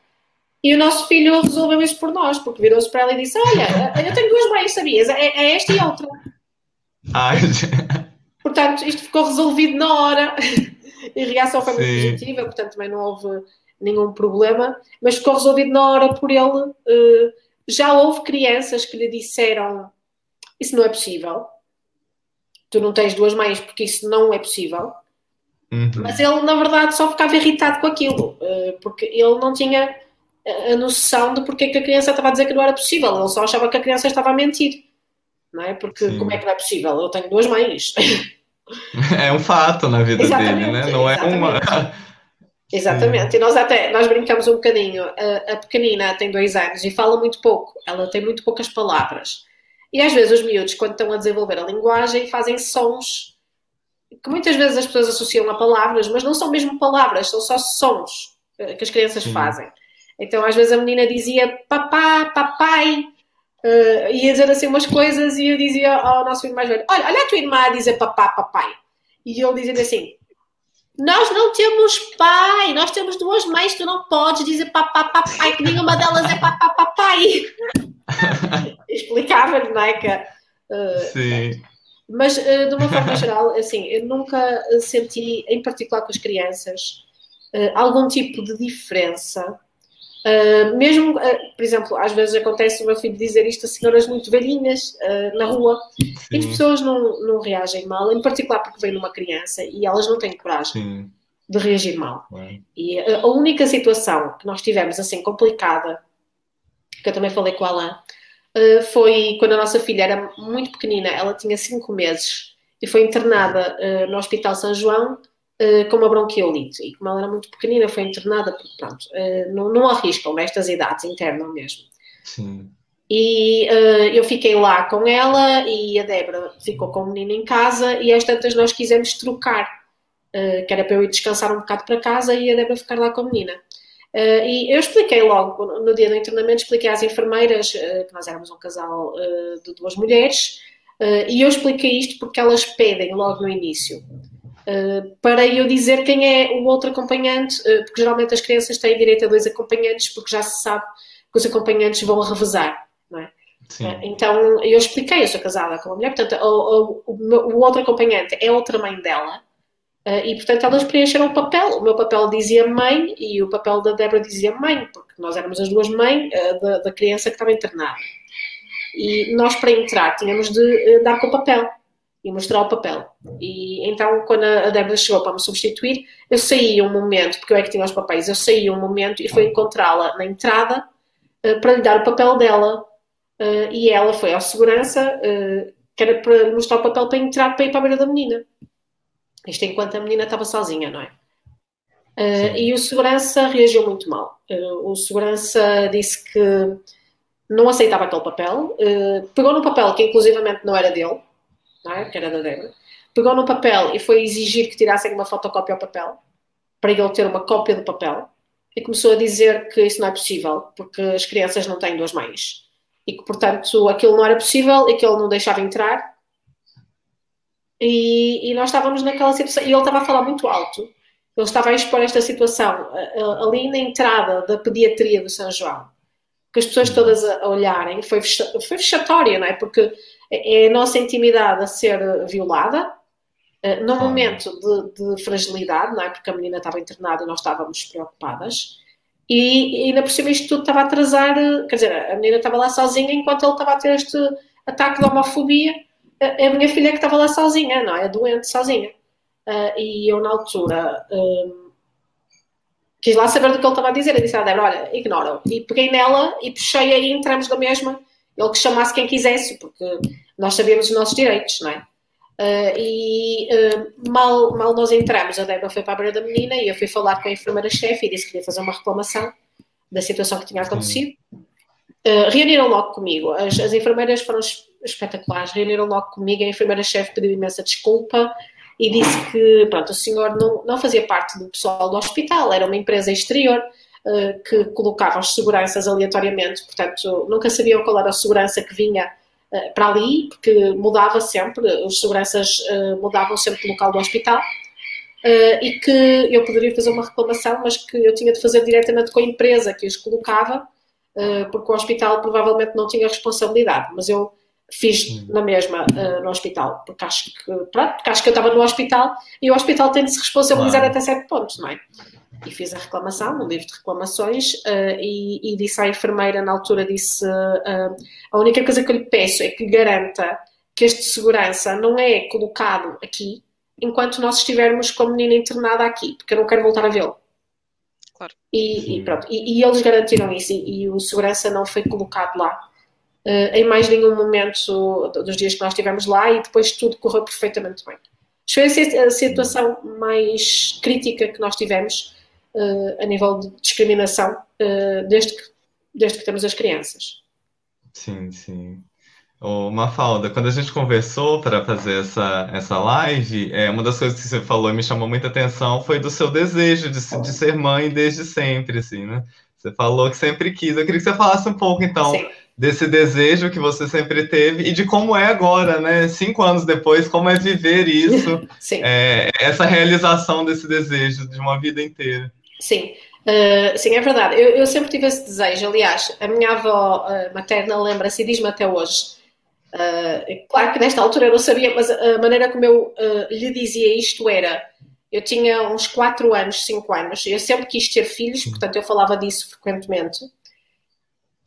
E o nosso filho resolveu isso por nós, porque virou-se para ela e disse: Olha, eu tenho duas mães, sabias? É, é esta e outra. Ai. Portanto, isto ficou resolvido na hora. (laughs) E a reação foi muito Sim. positiva, portanto também não houve nenhum problema, mas ficou resolvido na hora por ele. Uh, já houve crianças que lhe disseram: Isso não é possível. Tu não tens duas mães porque isso não é possível. Uhum. Mas ele, na verdade, só ficava irritado com aquilo, eh, porque ele não tinha a noção de porque é que a criança estava a dizer que não era possível, ele só achava que a criança estava a mentir, não é? Porque Sim. como é que não é possível? Eu tenho duas mães. (laughs) É um fato na vida exatamente, dele, né? Não é uma. (laughs) Exatamente, e nós até nós brincamos um bocadinho. A, a, pequenina tem dois anos e fala muito pouco, ela tem muito poucas palavras. E às vezes os miúdos, quando estão a desenvolver a linguagem, fazem sons que muitas vezes as pessoas associam a palavras, mas não são mesmo palavras, são só sons eh, que as crianças Sim. fazem. Então, às vezes a menina dizia papá, papai, uh, ia dizer assim umas coisas e eu dizia ao nosso filho mais velho: Olha, olha a tua irmã a dizer papá, papai. E ele dizia assim: Nós não temos pai, nós temos duas mães, tu não podes dizer papá, papai, que nenhuma delas é papá, papai. (laughs) Explicava-lhe, não é? Que, uh, Sim. Mas, uh, de uma forma geral, (laughs) assim, eu nunca senti, em particular com as crianças, uh, algum tipo de diferença. Uh, mesmo, por exemplo, às vezes acontece o meu filho dizer isto a senhoras muito velhinhas na rua Sim. e as pessoas não, não reagem mal, em particular porque vem numa criança e elas não têm coragem. Sim. De reagir mal. E a única situação que nós tivemos assim complicada, que eu também falei com a Alain, uh, foi quando a nossa filha era muito pequenina, ela tinha 5 meses e foi internada uh, no Hospital São João uh, com uma bronquiolite. E como ela era muito pequenina, foi internada, porque pronto, não, não arriscam nestas idades, internam mesmo. Sim. E eu fiquei lá com ela e a Débora ficou com o menino em casa e às tantas nós quisemos trocar, que era para eu ir descansar um bocado para casa e a Débora ficar lá com a menina. Uh, e eu expliquei logo, no dia do internamento, expliquei às enfermeiras uh, que nós éramos um casal uh, de duas mulheres, e eu expliquei isto porque elas pedem logo no início. para eu dizer quem é o outro acompanhante, porque geralmente as crianças têm direito a dois acompanhantes, porque já se sabe que os acompanhantes vão revezar, não é? então eu expliquei, eu sou casada com uma mulher, portanto, o, o, o, o outro acompanhante é outra mãe dela, Uh, e, portanto, elas preencheram o papel. O meu papel dizia mãe e o papel da Débora dizia mãe, porque nós éramos as duas mães uh, da, da, criança que estava internada. E nós, para entrar, tínhamos de uh, dar com o papel e mostrar o papel. E então, quando a Débora chegou para me substituir, eu saí um momento, porque eu é que tinha os papéis, eu saí um momento e fui encontrá-la na entrada para lhe dar o papel dela. e ela foi à segurança, que era para mostrar o papel para entrar, para ir para a beira da menina. Isto enquanto a menina estava sozinha, não é? Uh, e o segurança reagiu muito mal. Uh, o segurança disse que não aceitava aquele papel, uh, pegou no papel que inclusivamente não era dele, não é? que era da Débora, pegou no papel e foi exigir que tirassem uma fotocópia ao papel, para ele ter uma cópia do papel, e começou a dizer que isso não é possível, porque as crianças não têm duas mães. E que, portanto, aquilo não era possível e que ele não deixava entrar e, e, nós estávamos naquela situação, e ele estava a falar muito alto, ele estava a expor esta situação ali na entrada da pediatria do São João, que as pessoas todas a olharem, foi, foi vexatória, não é? Porque é, é a nossa intimidade a ser violada, uh, num momento de, de, fragilidade, não é? Porque a menina estava internada e nós estávamos preocupadas, e, e ainda por cima isto tudo estava a atrasar, quer dizer, a menina estava lá sozinha enquanto ele estava a ter este ataque de homofobia a, a minha filha que estava lá sozinha, não é? Doente, sozinha. Uh, e eu, na altura, um, quis lá saber do que ele estava a dizer. Eu disse à Débora: olha, ignora-o. E peguei nela e puxei e entramos da mesma. Ele que chamasse quem quisesse, porque nós sabíamos os nossos direitos, não é? Uh, e uh, mal, mal nós entramos, a Débora foi para a beira da menina e eu fui falar com a enfermeira-chefe e disse que queria fazer uma reclamação da situação que tinha acontecido. Uh, reuniram logo comigo. As, as enfermeiras foram espetaculares. Reuniram logo comigo, a enfermeira-chefe pediu imensa desculpa e disse que pronto, o senhor não, não fazia parte do pessoal do hospital, era uma empresa exterior uh, que colocava as seguranças aleatoriamente, portanto nunca sabiam qual era a segurança que vinha uh, para ali, porque mudava sempre, os seguranças uh, mudavam sempre o local do hospital. e que eu poderia fazer uma reclamação, mas que eu tinha de fazer diretamente com a empresa que os colocava, porque o hospital provavelmente não tinha responsabilidade. Mas eu fiz na mesma uh, no hospital, porque acho que, pronto, porque acho que eu estava no hospital e o hospital tem de se responsabilizar claro. até certo ponto, não é? E fiz a reclamação, um livro de reclamações, uh, e, e, disse à enfermeira, na altura, disse: uh, a única coisa que eu lhe peço é que garanta que este segurança não é colocado aqui enquanto nós estivermos com a menina internada aqui, porque eu não quero voltar a vê-lo. Claro. E, e, pronto, e, e, eles garantiram isso, e, e o segurança não foi colocado lá em mais nenhum momento dos dias que nós estivemos lá e depois tudo correu perfeitamente bem. Foi a situação mais crítica que nós tivemos uh, a nível de discriminação uh, desde, que, desde que temos as crianças. Sim, sim. Ô, Mafalda, quando a gente conversou para fazer essa, essa live, é, uma das coisas que você falou e me chamou muita atenção foi do seu desejo de, de ser mãe desde sempre, assim, né? Você falou que sempre quis. Eu queria que você falasse um pouco, então, Sim desse desejo que você sempre teve e de como é agora, né? Cinco anos depois, como é viver isso, (laughs) é, essa realização desse desejo de uma vida inteira. Sim, uh, sim, é verdade. Eu, eu, sempre tive esse desejo. Aliás, a minha avó uh, materna lembra-se e diz-me até hoje. Uh, claro que nesta altura eu não sabia, mas a maneira como eu lhe dizia isto era. Eu tinha uns 4 anos, 5 anos, eu sempre quis ter filhos, portanto eu falava disso frequentemente.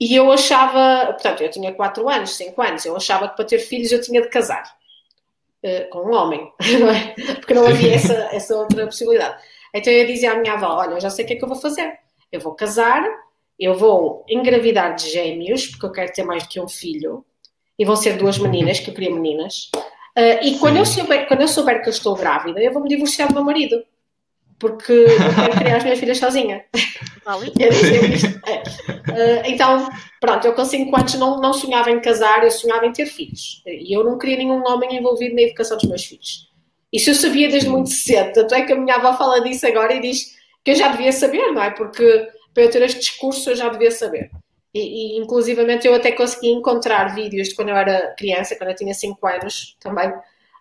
E eu achava, portanto, eu tinha 4 anos, 5 anos, eu achava que para ter filhos eu tinha de casar uh, com um homem, (laughs) não é? Porque não havia essa, essa outra possibilidade. Então eu dizia à minha avó: Olha, eu já sei o que é que eu vou fazer. Eu vou casar, eu vou engravidar de gêmeos, porque eu quero ter mais do que um filho, e vão ser duas meninas, que eu queria meninas. Uh, e quando eu, souber, quando eu souber que eu estou grávida, eu vou me divorciar do meu marido porque eu quero criar as minhas filhas sozinha. (laughs) é. uh, então, pronto, eu com 5 anos não, não sonhava em casar, eu sonhava em ter filhos. E eu não queria nenhum homem envolvido na educação dos meus filhos. Isso eu sabia desde muito cedo, tanto é que a minha avó fala disso agora e diz que eu já devia saber, não é? Porque para eu ter este discurso eu já devia saber. E, e inclusivamente eu até consegui encontrar vídeos de quando eu era criança, quando eu tinha 5 anos também,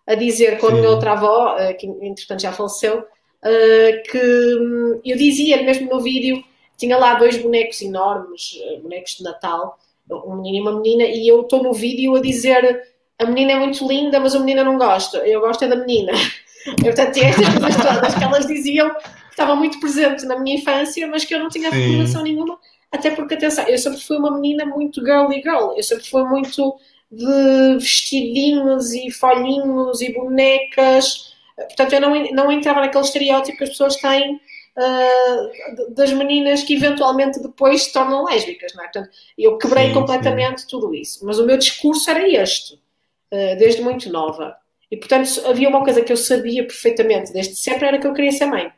a dizer com a minha outra avó, eh, que entretanto já faleceu, uh, que um, eu dizia mesmo no vídeo, tinha lá dois bonecos enormes, uh, bonecos de Natal, um menino e uma menina, e eu estou no vídeo a dizer a menina é muito linda, mas a menina não gosta, eu gosto é da menina. (laughs) portanto, tinha estas coisas todas que elas diziam que estavam muito presentes na minha infância, mas que eu não tinha recordação nenhuma. Até porque, atenção, eu sempre fui uma menina muito girly girl. Eu sempre fui muito de vestidinhos e folhinhos e bonecas. Portanto, eu não, não entrava naquele estereótipo que as pessoas têm uh, das meninas que eventualmente depois se tornam lésbicas, não é? Portanto, eu quebrei sim, completamente sim. tudo isso. Mas o meu discurso era este, uh, desde muito nova. E, portanto, havia uma coisa que eu sabia perfeitamente desde sempre, era que eu queria ser mãe.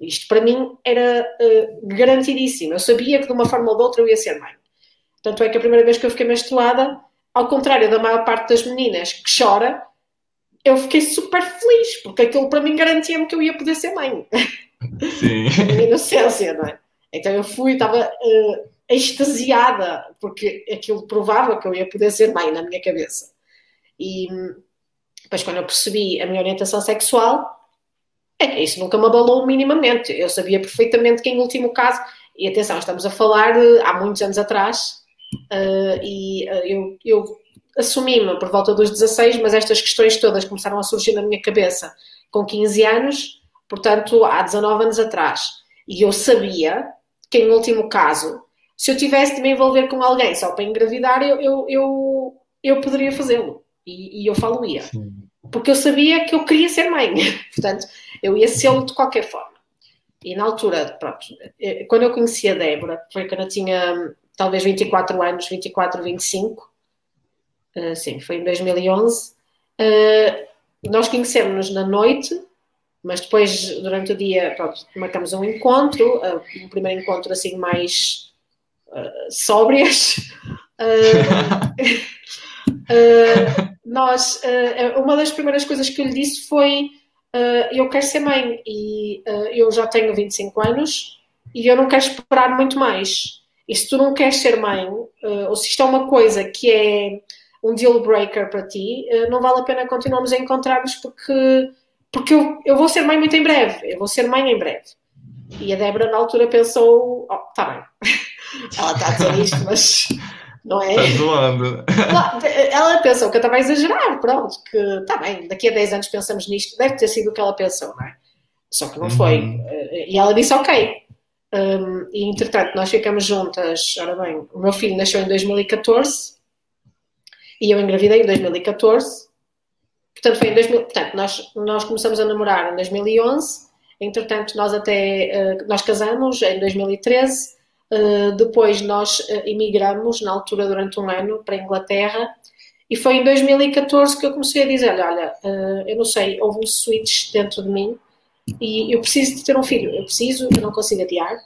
Isto para mim era uh, garantidíssimo. Eu sabia que de uma forma ou de outra eu ia ser mãe. Tanto é que a primeira vez que eu fiquei menstruada, ao contrário da maior parte das meninas que chora, eu fiquei super feliz, porque aquilo para mim garantia-me que eu ia poder ser mãe. Sim. (laughs) a minha inocência, não é? Então eu fui, estava uh, extasiada, porque aquilo provava que eu ia poder ser mãe na minha cabeça. E depois, quando eu percebi a minha orientação sexual, é que isso nunca me abalou minimamente. Eu sabia perfeitamente que, em último caso, e atenção, estamos a falar de, há muitos anos atrás, uh, e uh, eu, eu assumi-me por volta dos 16, mas estas questões todas começaram a surgir na minha cabeça com 15 anos, portanto, há 19 anos atrás. E eu sabia que, em último caso, se eu tivesse de me envolver com alguém só para engravidar, eu, eu, eu, eu poderia fazê-lo. E, e, eu falo-ia. Porque eu sabia que eu queria ser mãe. (laughs) Portanto, eu ia ser de qualquer forma. E na altura, pronto, eh, quando eu conheci a Débora, foi quando eu tinha talvez 24 anos, 24, 25, uh, sim, foi em 2011, uh, nós conhecemos-nos na noite, mas depois, durante o dia, pronto, marcamos um encontro, uh, um primeiro encontro assim mais uh, sóbrias. (laughs) nós, uma das primeiras coisas que eu lhe disse foi eu quero ser mãe e eu já tenho 25 anos e eu não quero esperar muito mais. E se tu não queres ser mãe, ou se isto é uma coisa que é um deal breaker para ti, não vale a pena continuarmos a encontrarmos porque, porque eu, eu vou ser mãe muito em breve. Eu vou ser mãe em breve. E a Débora, na altura, pensou: oh, tá bem, (laughs) ela está a dizer isto, mas não é? Está zoando. Ela pensou que eu estava a exagerar, pronto, que está bem, daqui a 10 anos pensamos nisto, deve ter sido o que ela pensou, não é? Só que não uhum. foi. Eh, e ela disse ok. Um, e entretanto, nós ficamos juntas. Ora bem, o meu filho nasceu em 2014 e eu engravidei em 2014. Portanto, foi em 2000, portanto, nós, nós começamos a namorar em 2011. Entretanto, nós até uh, nós casamos em 2013 Uh, depois nós uh, emigramos, na altura, durante um ano, para a Inglaterra, e foi em 2014 que eu comecei a dizer: olha, eu não sei, houve um switch dentro de mim e eu preciso de ter um filho, eu preciso, eu não consigo adiar,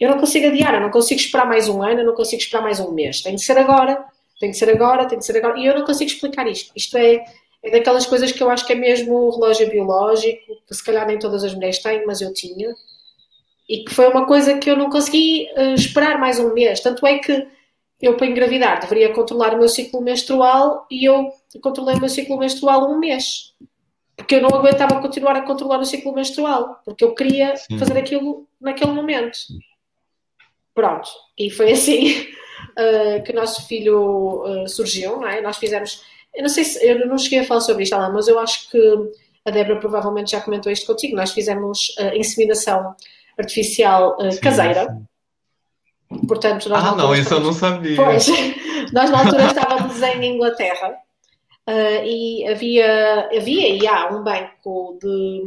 eu não consigo adiar, eu não consigo esperar mais um ano, eu não consigo esperar mais um mês, tem de ser agora, tem de ser agora, tem de ser agora, e eu não consigo explicar isto. Isto é, é daquelas coisas que eu acho que é mesmo o relógio biológico, que se calhar nem todas as mulheres têm, mas eu tinha e que foi uma coisa que eu não consegui uh, esperar mais um mês. Tanto é que eu, para engravidar, deveria controlar o meu ciclo menstrual e eu controlei o meu ciclo menstrual um mês. Porque eu não aguentava continuar a controlar o ciclo menstrual, porque eu queria Sim. fazer aquilo naquele momento. Pronto, e foi assim (laughs) uh, que o nosso filho uh, surgiu, não é? Nós fizemos, eu não sei se, eu não cheguei a falar sobre isto, mas eu acho que a Débora provavelmente já comentou isto contigo. Nós fizemos uh, inseminação artificial uh, caseira. Sim. Portanto, nós ah, não, isso eu não sabia. Pois, (laughs) nós na altura estávamos em Inglaterra uh, e havia, havia e há um banco de,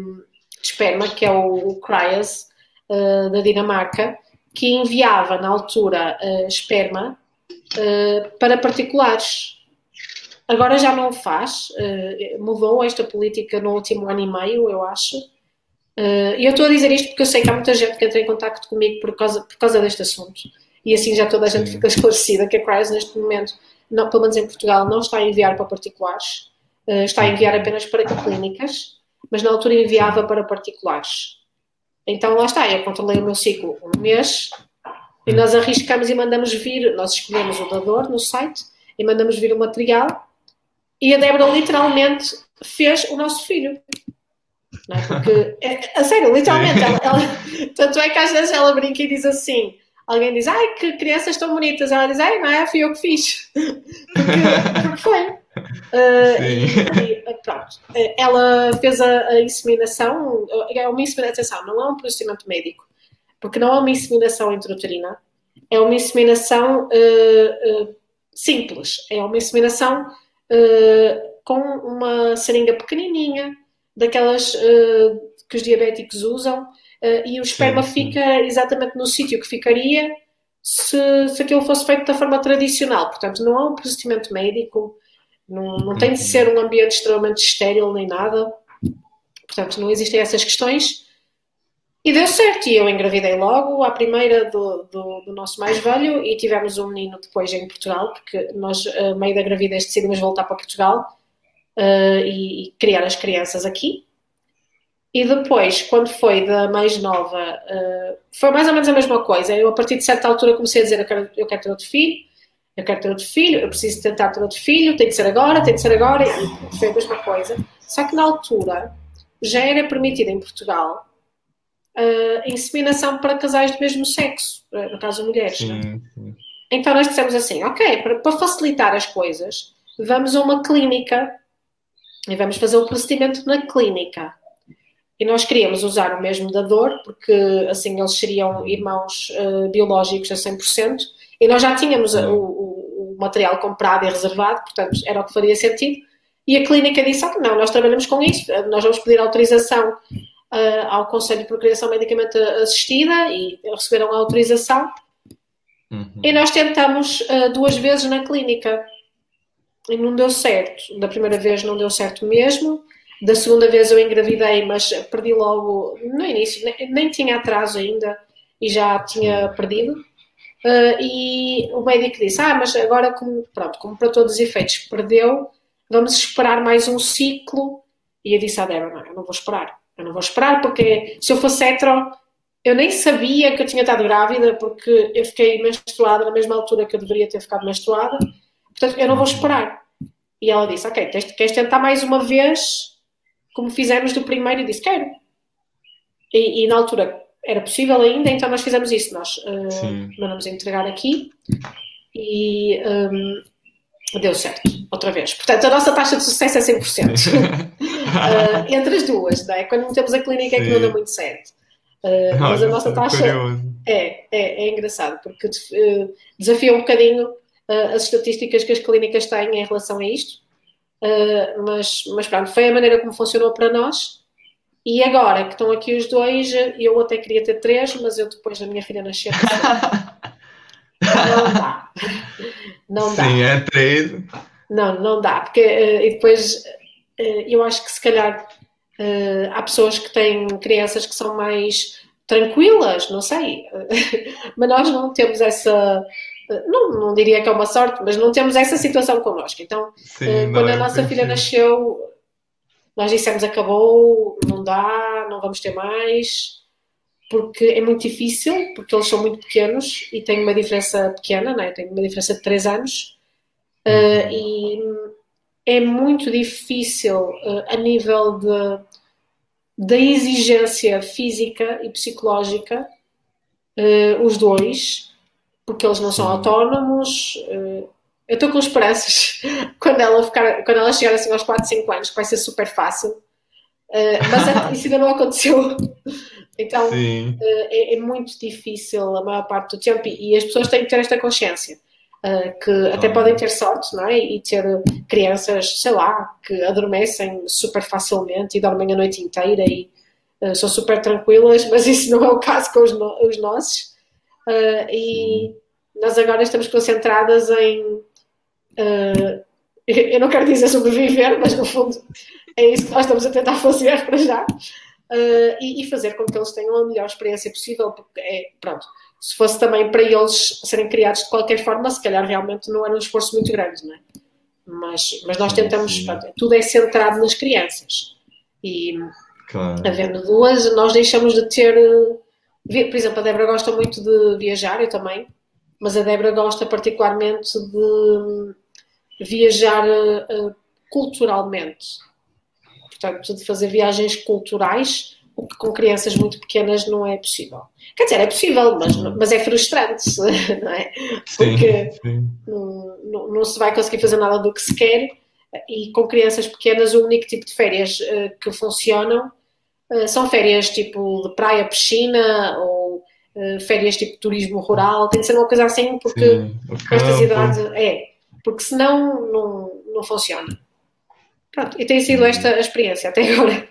de esperma, que é o, o Cryas, uh, da Dinamarca, que enviava na altura esperma para particulares. Agora já não o faz, mudou esta política no último ano e meio, eu acho, Uh, e eu estou a dizer isto porque eu sei que há muita gente que entra em contato comigo por causa, por causa deste assunto. E assim já toda a gente Sim. fica esclarecida que a Cryos neste momento, não, pelo menos em Portugal, não está a enviar para particulares, uh, está a enviar apenas para clínicas, mas na altura enviava para particulares. Então lá está, eu controlei o meu ciclo um mês e nós arriscamos e mandamos vir, nós escolhemos o dador no site e mandamos vir o material e a Débora literalmente fez o nosso filho. Não é? Porque, é, a sério, literalmente, ela, ela, tanto é que às vezes ela brinca e diz assim: alguém diz, ai, que crianças tão bonitas, ela diz, ai, não é, fui eu que fiz. (laughs) porque, porque foi. Uh, e, e, pronto, ela fez a, a, inseminação, é uma inseminação, não é um procedimento médico, porque não é uma inseminação intrauterina, é uma inseminação uh, uh, simples, é uma inseminação com uma seringa pequenininha, daquelas que os diabéticos usam, e o esperma sim, sim. fica exatamente no sítio que ficaria se, se aquilo fosse feito da forma tradicional. Portanto, não é um procedimento médico, não, não tem de ser um ambiente extremamente estéril nem nada. Portanto, não existem essas questões. E deu certo, e eu engravidei logo, à primeira do, do, do, nosso mais velho, e tivemos um menino depois em Portugal, porque nós, a meio da gravidez, decidimos voltar para Portugal uh, e, e, criar as crianças aqui. E depois, quando foi da mais nova, uh, foi mais ou menos a mesma coisa. Eu, a partir de certa altura, comecei a dizer: Eu quero, eu quero ter outro filho eu quero ter outro filho, eu preciso tentar ter outro filho, tem de ser agora, tem de ser agora, e foi a mesma coisa. Só que na altura já era permitida em Portugal uh, a inseminação para casais do mesmo sexo, uh, no caso mulheres. Sim, sim. Então nós dissemos assim, ok, para, para facilitar as coisas, vamos a uma clínica e vamos fazer o procedimento na clínica. E nós queríamos usar o mesmo dador, porque assim eles seriam irmãos uh, biológicos a 100%, e nós já tínhamos o, material comprado e reservado, portanto era o que faria sentido. E a clínica disse: ah, não, nós trabalhamos com isso, nós vamos pedir autorização uh, ao Conselho de Procriação Medicamente Assistida e receberam a autorização. Uhum. E nós tentamos uh, duas vezes na clínica e não deu certo. Da primeira vez não deu certo mesmo. Da segunda vez eu engravidei, mas perdi logo no início, nem, nem tinha atraso ainda e já tinha perdido. Uh, e o médico disse: Ah, mas agora, como, pronto, como para todos os efeitos perdeu, vamos esperar mais um ciclo. E eu disse à Débora: Não, eu não vou esperar. Eu não vou esperar porque se eu fosse hetero, eu nem sabia que eu tinha estado grávida porque eu fiquei menstruada na mesma altura que eu deveria ter ficado menstruada. Portanto, eu não vou esperar. E ela disse: Ok, queres tentar mais uma vez, como fizemos do primeiro? E disse: Quero. E, e na altura era possível ainda, então nós fizemos isso. Nós uh, mandamos entregar aqui e um, deu certo, outra vez. Portanto, a nossa taxa de sucesso é 100%. uh, (laughs) eh, entre as duas, não é? Quando não temos a clínica é que não dá muito certo. Uh, não, mas a nossa taxa é, é, é, engraçado, porque uh, desafia um bocadinho as estatísticas que as clínicas têm em relação a isto. mas, mas pronto, foi a maneira como funcionou para nós e agora que estão aqui os dois, eu até queria ter três, mas eu depois da minha filha nascer. (laughs) não dá. Não dá. Sim, é três. Não, não dá. Porque uh, e depois uh, eu acho que se calhar uh, há pessoas que têm crianças que são mais tranquilas, não sei. (laughs) mas nós não temos essa. Não, não diria que é uma sorte, mas não temos essa situação connosco. Então, Sim, quando a é nossa filha nasceu, nós dissemos acabou, não dá, não vamos ter mais, porque é muito difícil, porque eles são muito pequenos e têm uma diferença pequena, né? tem uma diferença de 3 anos, uh, e é muito difícil uh, a nível de, da exigência física e psicológica, uh, os dois, porque eles não são autónomos. Eu estou com esperanças (laughs) quando ela, ficar, quando ela chegar assim aos 4, 5 anos, que vai ser super fácil. Uh, mas isso ainda não aconteceu. (laughs) Então uh, é, é, muito difícil a maior parte do tempo e, e as pessoas têm que ter esta consciência. Uh, que até podem ter sorte não é? e ter crianças, sei lá, que adormecem super facilmente e dormem a noite inteira e são super tranquilas, mas isso não é o caso com os, no os nossos. e nós agora estamos concentradas em Uh, eu não quero dizer sobreviver, mas no fundo é isso que nós estamos a tentar fazer para já. Uh, e, e, fazer com que eles tenham a melhor experiência possível, porque é, pronto, se fosse também para eles serem criados de qualquer forma, se calhar realmente não era um esforço muito grande, não é? Mas, mas nós tentamos, pronto, tudo é centrado nas crianças. E claro. havendo duas, nós deixamos de ter. Por exemplo, a Débora gosta muito de viajar, eu também, mas a Débora gosta particularmente de viajar uh, culturalmente. Portanto, de fazer viagens culturais, o que com crianças muito pequenas não é possível. Quer dizer, é possível, mas, mas é frustrante, (laughs) não é? Porque sim, sim. Não, não, não, se vai conseguir fazer nada do que se quer e com crianças pequenas o único tipo de férias uh, que funcionam uh, são férias tipo de praia, piscina ou férias tipo turismo rural, tem de ser uma coisa assim porque Sim, estas idades é, porque senão não, não funciona. Pronto, e tem sido esta a experiência até agora.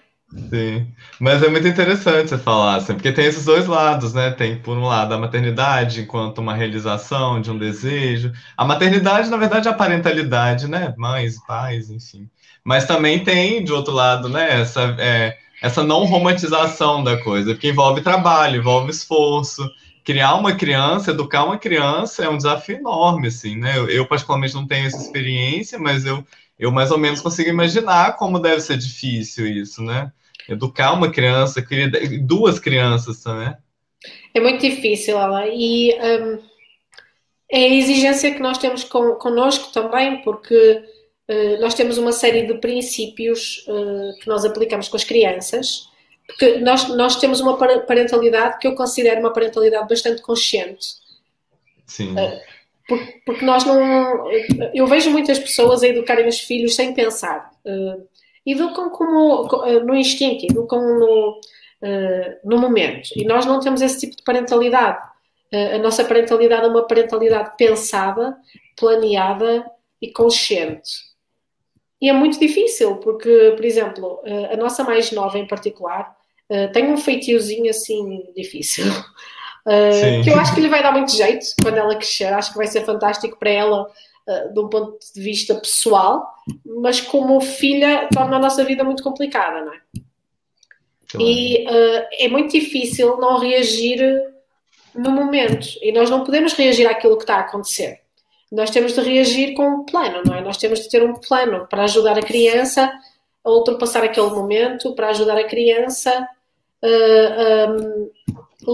Sim, mas é muito interessante você falar, assim, porque tem esses dois lados, né? Tem, por um lado, a maternidade enquanto uma realização de um desejo. A maternidade, na verdade, é a parentalidade, né? Mães, pais, enfim. Mas também tem, de outro lado, né? Essa, é, essa não romantização da coisa, que envolve trabalho, envolve esforço. Criar uma criança, educar uma criança é um desafio enorme, assim, né? Eu, eu particularmente, não tenho essa experiência, mas eu eu mais ou menos consigo imaginar como deve ser difícil isso, né? Educar uma criança, duas crianças também. É muito difícil, ela. E um, é a exigência que nós temos com, connosco também, porque uh, nós temos uma série de princípios uh, que nós aplicamos com as crianças, porque nós, nós temos uma parentalidade que eu considero uma parentalidade bastante consciente. Sim. Uh, porque, porque nós não. Eu vejo muitas pessoas a educarem os filhos sem pensar. Educam como uh, no instinto, educam no, no momento. E nós não temos esse tipo de parentalidade. A nossa parentalidade é uma parentalidade pensada, planeada e consciente. E é muito difícil, porque, por exemplo, a nossa mais nova em particular tem um feitiozinho assim difícil. (laughs) Uh, que eu acho que lhe vai dar muito jeito quando ela crescer, acho que vai ser fantástico para ela uh, de um ponto de vista pessoal, mas como filha torna a nossa vida muito complicada, não é? E é muito difícil não reagir no momento e nós não podemos reagir àquilo que está a acontecer. Nós temos de reagir com um plano, não é? Nós temos de ter um plano para ajudar a criança a ultrapassar aquele momento, para ajudar a criança um,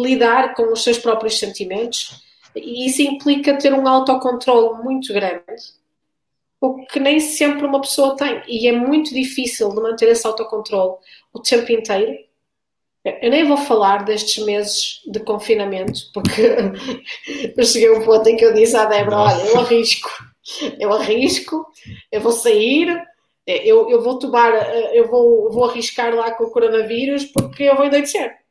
lidar com os seus próprios sentimentos e isso implica ter um autocontrole muito grande, o que nem sempre uma pessoa tem. E é muito difícil de manter esse autocontrole o tempo inteiro. Eu nem vou falar destes meses de confinamento, porque (laughs) eu cheguei a um ponto em que eu disse à Débora: Olha, eu arrisco, eu arrisco, eu vou sair, eu, eu vou tomar, eu vou, vou arriscar lá com o coronavírus porque eu vou endoidecer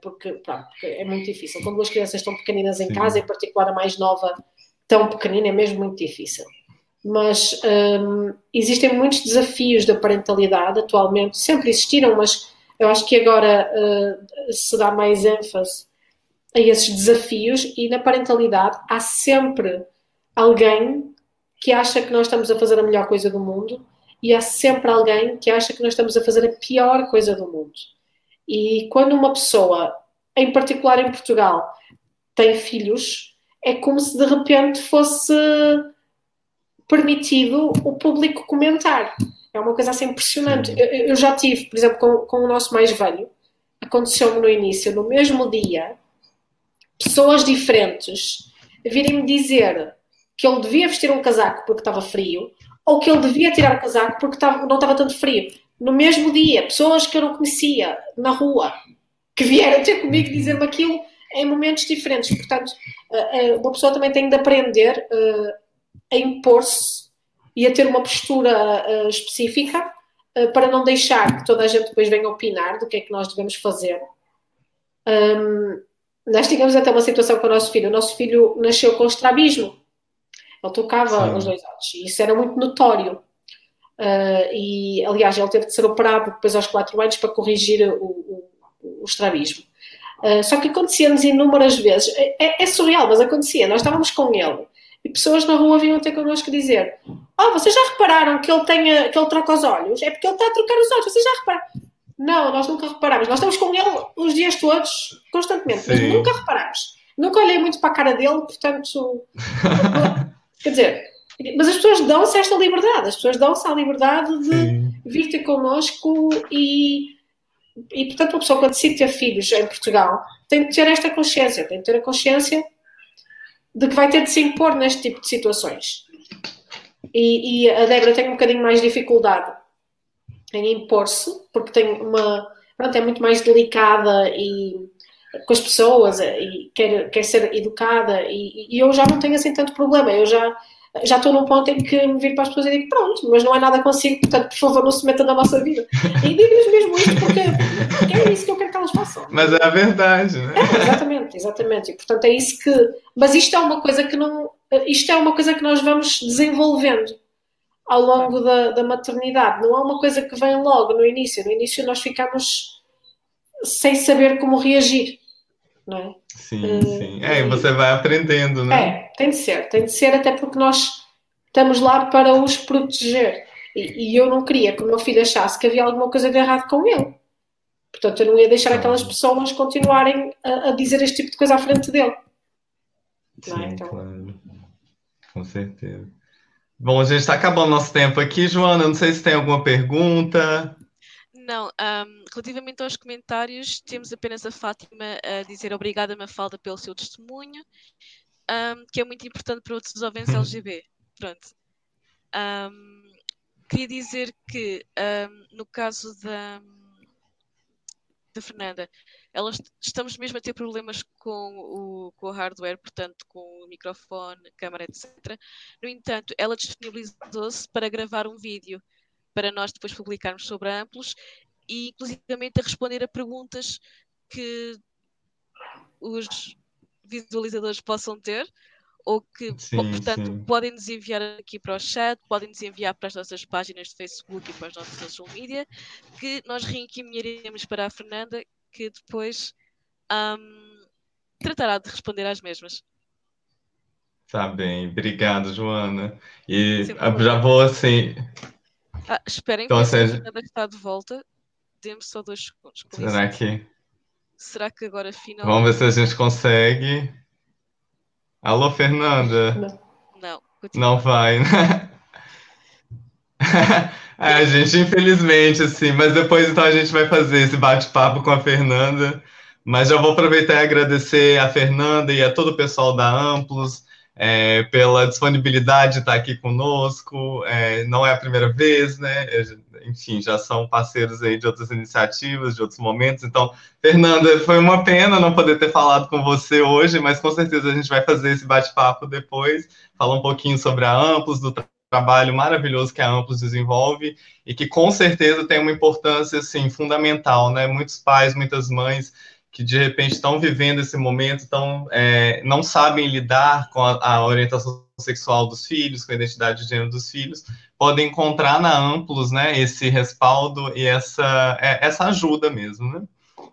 porque, pronto, porque é muito difícil. Quando duas crianças estão pequeninas em Sim. casa, em particular a mais nova, tão pequenina, é mesmo muito difícil. Mas um, existem muitos desafios da parentalidade atualmente, sempre existiram, mas eu acho que agora uh, se dá mais ênfase a esses desafios e na parentalidade há sempre alguém que acha que nós estamos a fazer a melhor coisa do mundo e há sempre alguém que acha que nós estamos a fazer a pior coisa do mundo. E quando uma pessoa, em particular em Portugal, tem filhos, é como se de repente fosse permitido o público comentar. É uma coisa assim impressionante. Eu, eu já tive, por exemplo, com, com o nosso mais velho, aconteceu-me no início, no mesmo dia, pessoas diferentes virem-me dizer que ele devia vestir um casaco porque estava frio, ou que ele devia tirar o casaco porque estava, não estava tanto frio no mesmo dia, pessoas que eu não conhecia na rua, que vieram ter comigo dizer-me aquilo em momentos diferentes. Portanto, eh, eh, uma pessoa também tem de aprender eh, a impor-se e a ter uma postura específica para não deixar que toda a gente depois venha opinar do que é que nós devemos fazer. nós tivemos até uma situação com o nosso filho. O nosso filho nasceu com estrabismo. Ele tocava Sim. aos dois anos e isso era muito notório. Uh, e, aliás, ele teve de ser operado depois aos 4 anos para corrigir o, o, o estrabismo. Uh, só que acontecia-nos inúmeras vezes. É, é, é, surreal, mas acontecia. Nós estávamos com ele e pessoas na rua vinham ter connosco dizer: Oh, vocês já repararam que ele, tenha, que ele troca os olhos? É porque ele está a trocar os olhos, vocês já repararam? Não, nós nunca reparámos. Nós estamos com ele os dias todos, constantemente, Sim. mas nunca reparámos. Nunca olhei muito para a cara dele, portanto. (laughs) quer dizer, mas as pessoas dão-se esta liberdade, as pessoas dão-se a liberdade de Sim. vir ter connosco e, e, portanto, uma pessoa quando decide ter filhos em Portugal tem de ter esta consciência, tem de ter a consciência de que vai ter de se impor neste tipo de situações. E, e a Débora tem um bocadinho mais dificuldade em impor-se, porque tem uma. Pronto, é muito mais delicada e com as pessoas e quer, quer ser educada e, e eu já não tenho assim tanto problema, eu já já estou num ponto em que me viro para as pessoas e digo, pronto, mas não é nada consigo, portanto, por favor, não se metam na nossa vida. E digo-lhes mesmo isto porque, porque, é isso que eu quero que elas façam. Mas é a verdade, né? É, exatamente, exatamente. E, portanto, é isso que... Mas isto é uma coisa que não... Isto é uma coisa que nós vamos desenvolvendo ao longo da, da maternidade. Não é uma coisa que vem logo no início. No início nós ficamos sem saber como reagir, não é? Sim, uh, sim. É, e você vai aprendendo, né? É, tem de ser. Tem de ser até porque nós estamos lá para os proteger. E, e eu não queria que o meu filho achasse que havia alguma coisa de errado com ele. Portanto, eu não ia deixar aquelas pessoas continuarem a, a dizer este tipo de coisa à frente dele. É? Sim, é? então... claro. Com certeza. Bom, a gente está acabando nosso tempo aqui, Joana. Não sei se tem alguma pergunta. Não, um, relativamente aos comentários, temos apenas a Fátima a dizer obrigada, Mafalda, pelo seu testemunho, um, que é muito importante para outros jovens (laughs) LGB. Pronto. Um, queria dizer que, no caso da, da Fernanda, elas, estamos mesmo a ter problemas com o, com o hardware, portanto, com o microfone, câmara, etc. No entanto, ela disponibilizou-se para gravar um vídeo para nós depois publicarmos sobre a Amplos e, inclusivamente, a responder a perguntas que os visualizadores possam ter ou que, sim, portanto, sim. podem nos enviar aqui para o chat, podem nos enviar para as nossas páginas de Facebook e para as nossas social media, que nós reencaminharemos para a Fernanda, que depois um, tratará de responder às mesmas. Tá bem, obrigado, Joana. E já vou assim. Ah, esperem então, que a Fernanda está de volta. Dê-me só dois segundos. Será que. Será que agora finalmente. Vamos ver se a gente consegue. Alô, Fernanda? Não. Não, não vai, né? (laughs) É, gente, infelizmente, assim, mas depois então a gente vai fazer esse bate-papo com a Fernanda. Mas já vou aproveitar e agradecer a Fernanda e a todo o pessoal da Amplos é, pela disponibilidade de estar aqui conosco. É, não é a primeira vez, né? Enfim, já são parceiros aí de outras iniciativas, de outros momentos. Então, Fernanda, foi uma pena não poder ter falado com você hoje, mas com certeza a gente vai fazer esse bate-papo depois, falar um pouquinho sobre a Amplos, do trabalho maravilhoso que a Amplos desenvolve e que com certeza tem uma importância assim fundamental, né? Muitos pais, muitas mães que de repente estão vivendo esse momento, estão é, não sabem lidar com a, a, orientação sexual dos filhos, com a identidade de gênero dos filhos, podem encontrar na Amplos, né, esse respaldo e essa é, essa ajuda mesmo, né?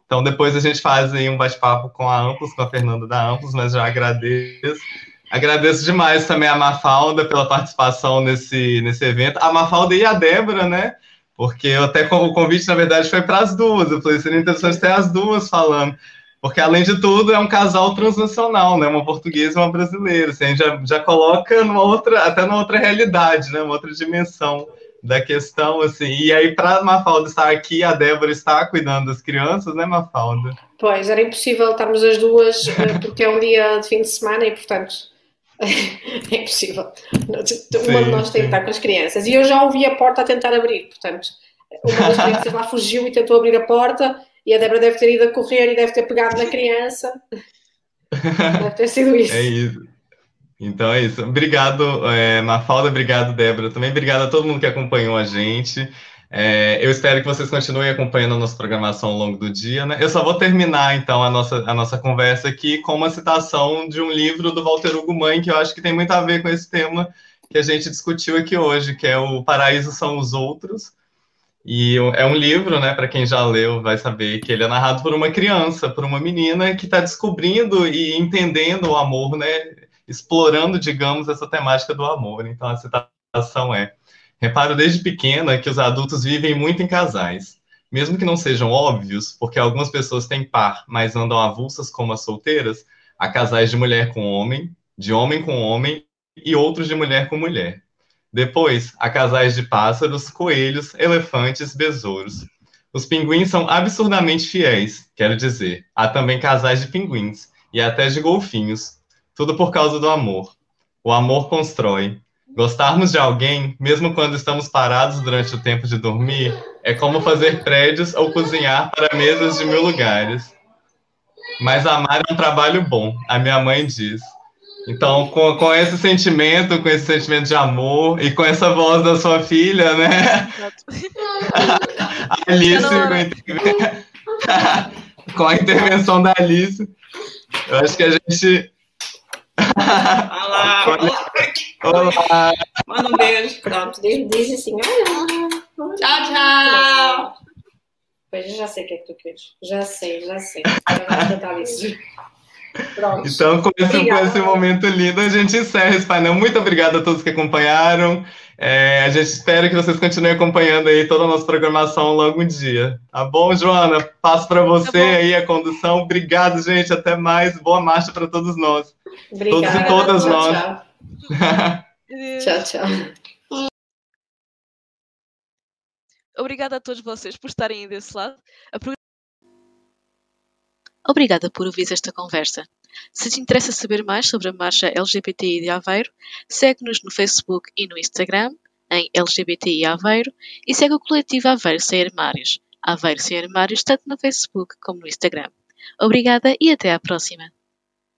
Então depois a gente faz aí um bate-papo com a Amplos, com a Fernanda da Amplos, mas já agradeço Agradeço demais também a Mafalda pela participação nesse, nesse evento. A Mafalda e a Débora, né? Porque eu até o convite, na verdade, foi para as duas. Eu falei, seria interessante ter as duas falando. Porque, além de tudo, é um casal transnacional, né? Uma portuguesa e uma brasileira. Assim, a gente já, já coloca numa outra, até numa outra realidade, né? Uma outra dimensão da questão, assim. E aí, para Mafalda estar aqui, a Débora está cuidando das crianças, né, Mafalda? Pois, era impossível estarmos as duas, eh, porque é um dia de fim de semana e, portanto, (laughs) é impossível. Uma de nós tem que estar com as crianças. E eu já ouvi a porta a tentar abrir, portanto, uma das crianças lá fugiu e tentou abrir a porta e a Débora deve ter ido a correr e deve ter pegado na criança. Deve ter sido (laughs) isso. É isso. Então é isso. Obrigado, é, Mafalda, obrigado, Débora. Também obrigado a todo mundo que acompanhou a gente. É, eu espero que vocês continuem acompanhando a nossa programação ao longo do dia. Né? Eu só vou terminar, então, a nossa, a nossa conversa aqui com uma citação de um livro do Walter Hugo Mãe, que eu acho que tem muito a ver com esse tema que a gente discutiu aqui hoje, que é O Paraíso São os Outros. E é um livro, né, para quem já leu, vai saber que ele é narrado por uma criança, por uma menina que está descobrindo e entendendo o amor, né, explorando, digamos, essa temática do amor. Então, a citação é Reparo desde pequena que os adultos vivem muito em casais. Mesmo que não sejam óbvios, porque algumas pessoas têm par, mas andam avulsas como as solteiras, há casais de mulher com homem, de homem com homem e outros de mulher com mulher. Depois, há casais de pássaros, coelhos, elefantes, besouros. Os pinguins são absurdamente fiéis, quero dizer. Há também casais de pinguins e até de golfinhos. Tudo por causa do amor. O amor constrói, Gostarmos de alguém, mesmo quando estamos parados durante o tempo de dormir, é como fazer prédios ou cozinhar para mesas de mil lugares. Mas amar é um trabalho bom, a minha mãe diz. Então, com, com esse sentimento, com esse sentimento de amor e com essa voz da sua filha, né? (laughs) Alice, com, (laughs) com a intervenção da Alice, eu acho que a gente. Olá! (laughs) Olá! Manda um beijo. Pronto, diz assim: Tchau, tchau! Pois eu já sei o que é que tu queres. Já sei, já sei. Pronto. Então, com esse, com esse, momento lindo, a gente encerra esse painel. Muito obrigado a todos que acompanharam. É, a gente espera que vocês continuem acompanhando aí toda a nossa programação ao longo do dia. Tá bom, Joana? Passo para você tá aí a condução. Obrigado, gente. Até mais. Boa marcha para todos nós. Obrigada. Todos e todas tchau, nós. Tchau, (laughs) tchau. tchau. Obrigada a todos vocês por estarem aí desse lado. Obrigada por ouvir esta conversa. Se te interessa saber mais sobre a marcha LGBTI de Aveiro, segue-nos no Facebook e no Instagram, em LGBTI Aveiro, e segue o coletivo Aveiro Sem Armários, Aveiro Sem Armários, tanto no Facebook como no Instagram. Obrigada e até à próxima!